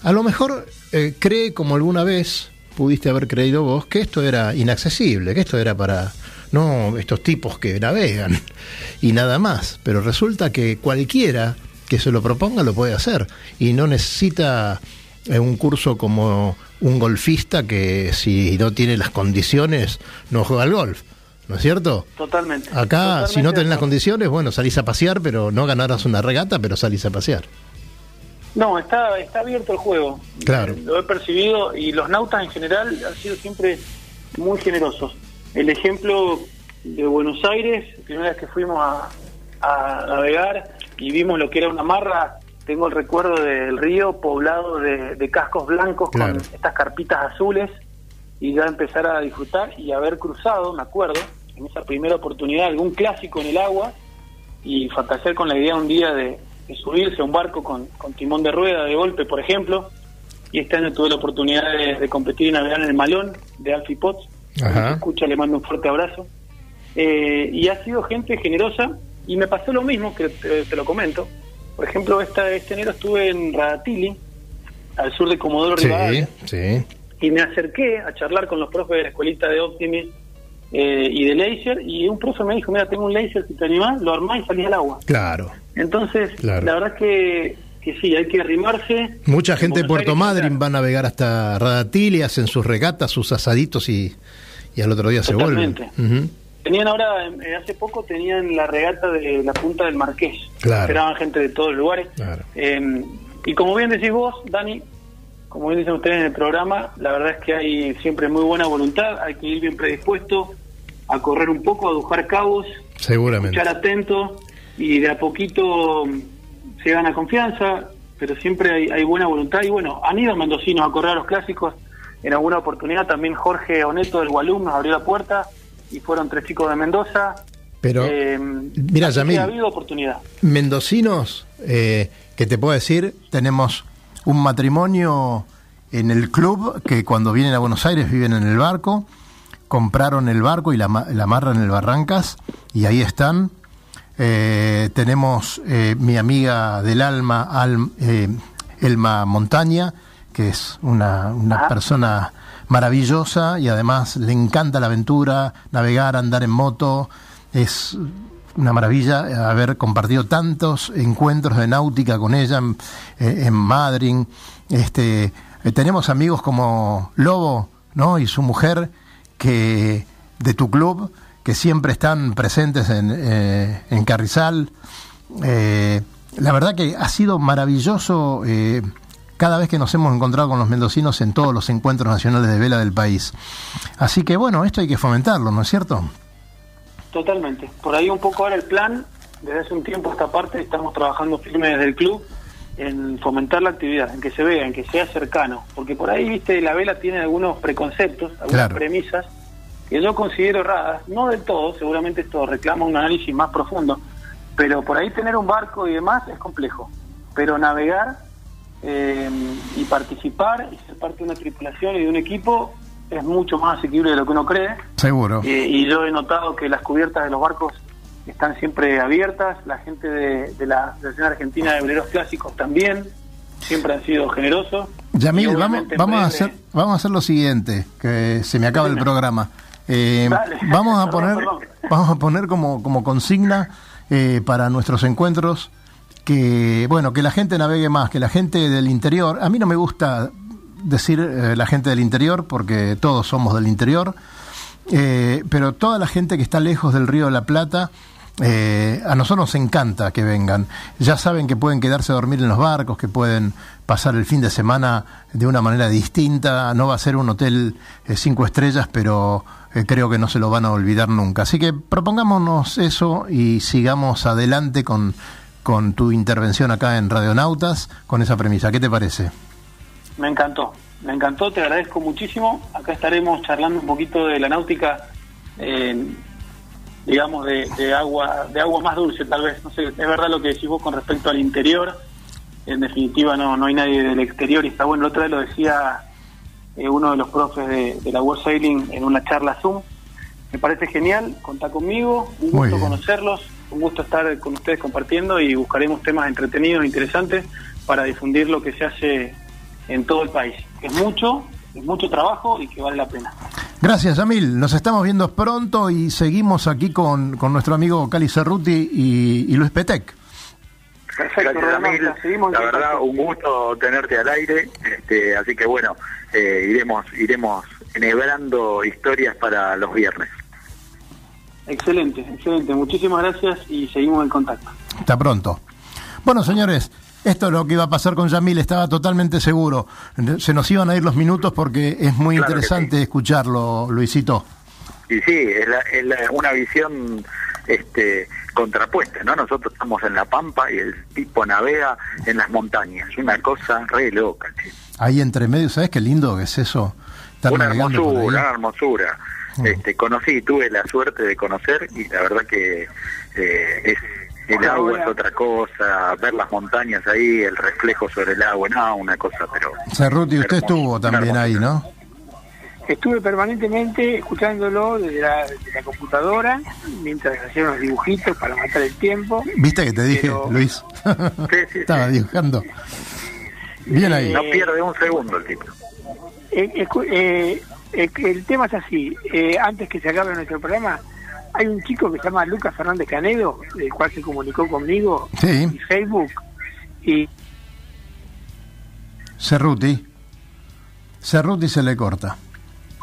a lo mejor eh, cree, como alguna vez pudiste haber creído vos, que esto era inaccesible, que esto era para no estos tipos que navegan y nada más. Pero resulta que cualquiera que se lo proponga lo puede hacer y no necesita eh, un curso como un golfista que si no tiene las condiciones no juega al golf. ¿No es cierto? totalmente. Acá, si no tenés las condiciones, bueno, salís a pasear, pero no ganarás una regata, pero salís a pasear. No, está, está abierto el juego. Claro. Eh, Lo he percibido y los nautas en general han sido siempre muy generosos. El ejemplo de Buenos Aires, la primera vez que fuimos a, a navegar y vimos lo que era una marra, tengo el recuerdo del río poblado de, de cascos blancos Claro. con estas carpitas azules y ya empezar a disfrutar y haber cruzado, me acuerdo, en esa primera oportunidad algún clásico en el agua y fantasear con la idea un día de, de subirse a un barco con, con timón de rueda de golpe, por ejemplo. Y este año tuve la oportunidad de, de competir y navegar en el Malón de Alfie Potts. Ajá. Escucha, le mando un fuerte abrazo. Eh, y ha sido gente generosa y me pasó lo mismo, que te, te lo comento. Por ejemplo, esta, este enero estuve en Radatili, al sur de Comodoro Sí, Rivadavia, sí. y me acerqué a charlar con los profes de la escuelita de Optimi eh, y de Laser, y un profe me dijo, mira, tengo un laser, si te animás, lo armás y salís al agua. Claro. Entonces, Claro. la verdad que, que sí, hay que arrimarse. Mucha gente de Puerto Madryn va a navegar hasta Radatil y hacen sus regatas, sus asaditos y, y al otro día se vuelven. Ujú. Tenían ahora, eh, hace poco tenían la regata de la punta del Marqués. Claro. Esperaban gente de todos los lugares. Claro. Eh, y como bien decís vos, Dani, como bien dicen ustedes en el programa, la verdad es que hay siempre muy buena voluntad, hay que ir bien predispuesto a correr un poco, a dibujar cabos, Seguramente. escuchar atento y de a poquito se gana confianza, pero siempre hay, hay buena voluntad. Y bueno, han ido mendocinos a correr a los clásicos. En alguna oportunidad también Jorge Oneto del Gualum nos abrió la puerta y fueron tres chicos de Mendoza. Pero, Eh, mira, Yamil. ha habido oportunidad. Mendocinos, eh, que te puedo decir, tenemos un matrimonio en el club que cuando vienen a Buenos Aires viven en el barco, compraron el barco y la, la amarran en el Barrancas y ahí están. Eh, tenemos eh, mi amiga del alma, Al- eh, Elma Montaña, que es una, una persona maravillosa y además le encanta la aventura, navegar, andar en moto. Es una maravilla haber compartido tantos encuentros de náutica con ella en, eh, en Madryn. Este, tenemos amigos como Lobo, ¿no? Y su mujer que de tu club que siempre están presentes en, eh, en Carrizal. Eh, la verdad que ha sido maravilloso eh, cada vez que nos hemos encontrado con los mendocinos en todos los encuentros nacionales de vela del país. Así que bueno, esto hay que fomentarlo, ¿no es cierto? Totalmente. Por ahí un poco ahora el plan, desde hace un tiempo a esta parte estamos trabajando firme desde el club en fomentar la actividad, en que se vea, en que sea cercano, porque por ahí, viste, la vela tiene algunos preconceptos, algunas Claro. premisas que yo considero erradas, no del todo, seguramente esto reclama un análisis más profundo, pero por ahí tener un barco y demás es complejo, pero navegar eh, y participar y ser parte de una tripulación y de un equipo es mucho más asequible de lo que uno cree. Seguro. Eh, y yo he notado que las cubiertas de los barcos están siempre abiertas, la gente de, de la Asociación Argentina de Veleros Clásicos también, siempre han sido generosos. Yamil, Y vamos, vamos, a hacer, vamos a hacer lo siguiente, que se me acaba el programa. Eh, vamos a poner, perdón. vamos a poner como, como consigna eh, para nuestros encuentros que bueno que la gente navegue más, que la gente del interior. A mí no me gusta decir eh, la gente del interior porque todos somos del interior, eh, pero toda la gente que está lejos del Río de la Plata. eh, a nosotros nos encanta que vengan. Ya saben que pueden quedarse a dormir en los barcos, que pueden pasar el fin de semana de una manera distinta. No va a ser un hotel eh, cinco estrellas, pero eh, creo que no se lo van a olvidar nunca. Así que propongámonos eso y sigamos adelante con, con tu intervención acá en Radionautas con esa premisa. ¿Qué te parece? Me encantó, me encantó, te agradezco muchísimo. Acá estaremos charlando un poquito de la náutica, eh, digamos, de, de agua de agua más dulce, tal vez. No sé, es verdad lo que decís vos con respecto al interior. En definitiva, no, no hay nadie del exterior y está bueno. La otra vez lo decía eh, uno de los profes de, de la World Sailing en una charla Zoom. Me parece genial, contá conmigo, un Muy gusto bien. conocerlos, un gusto estar con ustedes compartiendo y buscaremos temas entretenidos e interesantes para difundir lo que se hace en todo el país. Es mucho, es mucho trabajo y que vale la pena. Gracias, Yamil. Nos estamos viendo pronto y seguimos aquí con, con nuestro amigo Cali Cerruti y, y Luis Petec. Perfecto, Ramil. seguimos La contacto. verdad, un gusto tenerte al aire. Este, así que bueno, eh, iremos iremos enhebrando historias para los viernes. Excelente, excelente. Muchísimas gracias y seguimos en contacto. Hasta pronto. Bueno, señores, esto es lo que iba a pasar con Yamil, estaba totalmente seguro. Se nos iban a ir los minutos porque es muy Claro interesante escucharlo, Luisito. Y sí, es, la- es la- una visión este, contrapuesta, ¿no? Nosotros estamos en la pampa y el tipo navega en las montañas. Una cosa re loca, che. Ahí entre medio, ¿sabes qué lindo que es eso? Estar una hermosura, ahí. una hermosura. Mm. Este, conocí, tuve la suerte de conocer y la verdad que eh, es el agua es otra cosa, ver las montañas ahí, el reflejo sobre el agua, no, una cosa, pero Cerruti, usted hermoso, estuvo también ahí. ¿no? Estuve permanentemente escuchándolo desde la, desde la computadora mientras hacía unos dibujitos para matar el tiempo. ¿Viste que te dije, Pero- Luis? Sí, sí, Estaba dibujando. Bien ahí. No pierde un segundo el tipo. Eh, eh, eh, el tema es así. eh, antes que se acabe nuestro programa, hay un chico que se llama Lucas Fernández Canedo, el cual se comunicó conmigo Sí. en Facebook, y Cerruti. Cerruti se le corta.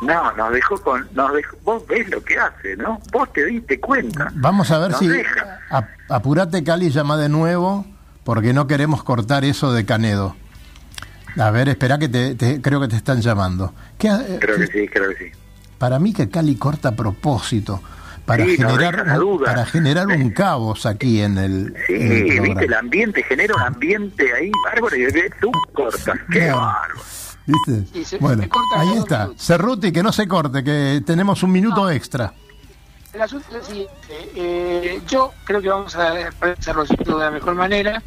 No, nos dejó con... Nos dejó, vos ves lo que hace, ¿no? Vos te diste cuenta. Vamos a ver Nos si... a- apurate, Cali, llama de nuevo, porque no queremos cortar eso de Canedo. A ver, espera que te, te- creo que te están llamando. ¿Qué eh, Creo que sí, creo que sí. Para mí que Cali corta a propósito, para Sí, generar, para generar un caos aquí en el, Sí, en el programa. viste, el ambiente genera un ambiente ahí bárbaro y tú cortas. Qué bárbaro. ¿Viste? Se- bueno, se ahí está. minutos. Cerruti, que no se corte, que tenemos un minuto extra. El asunto es el siguiente. eh, yo creo que vamos a desarrollarlo de la mejor manera,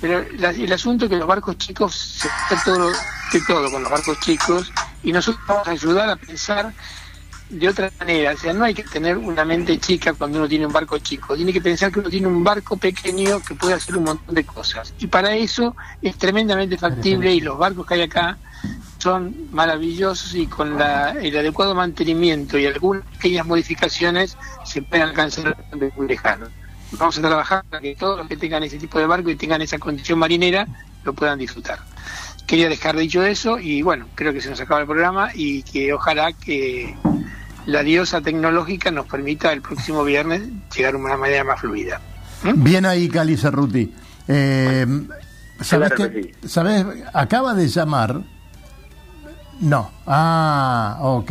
pero la- el asunto es que los barcos chicos, se está todo, de todo con los barcos chicos, y nosotros vamos a ayudar a pensar de otra manera. O sea, no hay que tener una mente chica cuando uno tiene un barco chico. Tiene que pensar que uno tiene un barco pequeño que puede hacer un montón de cosas. Y para eso es tremendamente factible y los barcos que hay acá son maravillosos y con la- el adecuado mantenimiento y algunas pequeñas modificaciones se pueden alcanzar muy lejano. Vamos a trabajar para que todos los que tengan ese tipo de barco y tengan esa condición marinera lo puedan disfrutar. Quería dejar dicho eso y bueno, creo que se nos acaba el programa y que ojalá que la diosa tecnológica nos permita el próximo viernes llegar de una manera más fluida. Bien ahí, Cali Cerruti. Eh, ¿Sabes Claro qué? que ¿Sabes? Acaba de llamar. No. Ah, ok.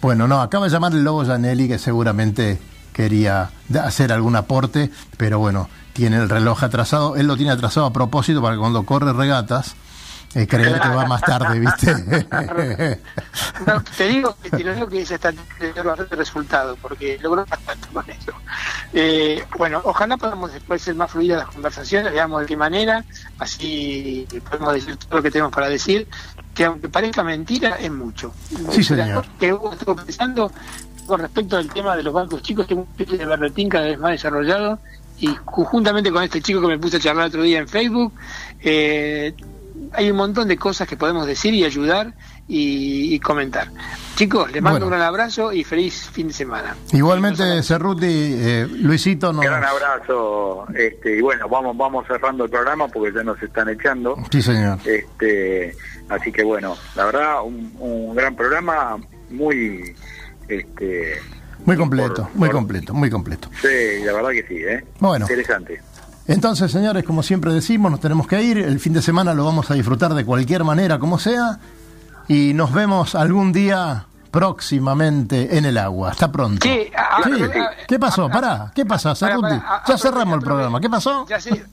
Bueno, no, acaba de llamar el Lobo Janelli, que seguramente quería hacer algún aporte, pero bueno, tiene el reloj atrasado. Él lo tiene atrasado a propósito para que cuando corre regatas, eh, creer que va más tarde, ¿viste? No, te digo que te lo digo que estrategia dio bastante resultado, porque logró bastante con eso. Eh, bueno, ojalá podamos después ser más fluidas las conversaciones, veamos de qué manera, así podemos decir todo lo que tenemos para decir, que aunque parezca mentira, es mucho. Sí, señor. Que estuvo pensando con respecto al tema de los bancos chicos, tengo un especie de berretín cada vez más desarrollado y conjuntamente con este chico que me puse a charlar otro día en Facebook, eh, hay un montón de cosas que podemos decir y ayudar y, y comentar. Chicos, les mando Bueno. un gran abrazo y feliz fin de semana. Igualmente, Cerruti, eh, Luisito nos... Gran abrazo, este, y bueno, vamos, vamos cerrando el programa porque ya nos están echando. Sí, señor. Este, así que bueno, la verdad, un, un gran programa, muy, este, Muy completo, por- muy por- completo, muy completo. sí, la verdad que sí, ¿eh? Bueno. Interesante. Entonces, señores, como siempre decimos, nos tenemos que ir. El fin de semana lo vamos a disfrutar de cualquier manera, como sea. Y nos vemos algún día próximamente en el agua. Hasta pronto. Sí, a- Sí. a- ¿Qué pasó? Pará. ¿Qué pasa, Pará, Cerruti? pará, a- Ya a- cerramos el programa. ¿Qué pasó? Ya sé,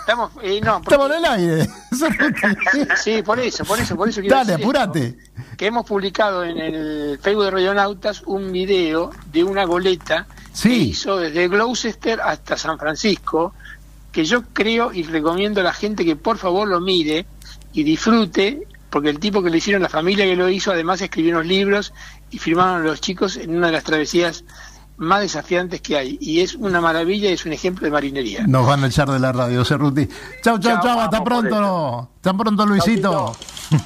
estamos, eh, no, porque- Estamos en el aire. Sí, por eso, por eso, por eso quiero Dale, decir apurate. esto, que hemos publicado en el Facebook de Radionautas un video de una goleta Sí. que hizo desde Gloucester hasta San Francisco, que yo creo y recomiendo a la gente que por favor lo mire y disfrute, porque el tipo que le hicieron, la familia que lo hizo, además escribió unos libros y firmaron a los chicos en una de las travesías más desafiantes que hay. Y es una maravilla y es un ejemplo de marinería. Nos van a echar de la radio, Cerruti. Chau, chau, Chau, chau. Hasta pronto. Hasta pronto, Luisito. Chau,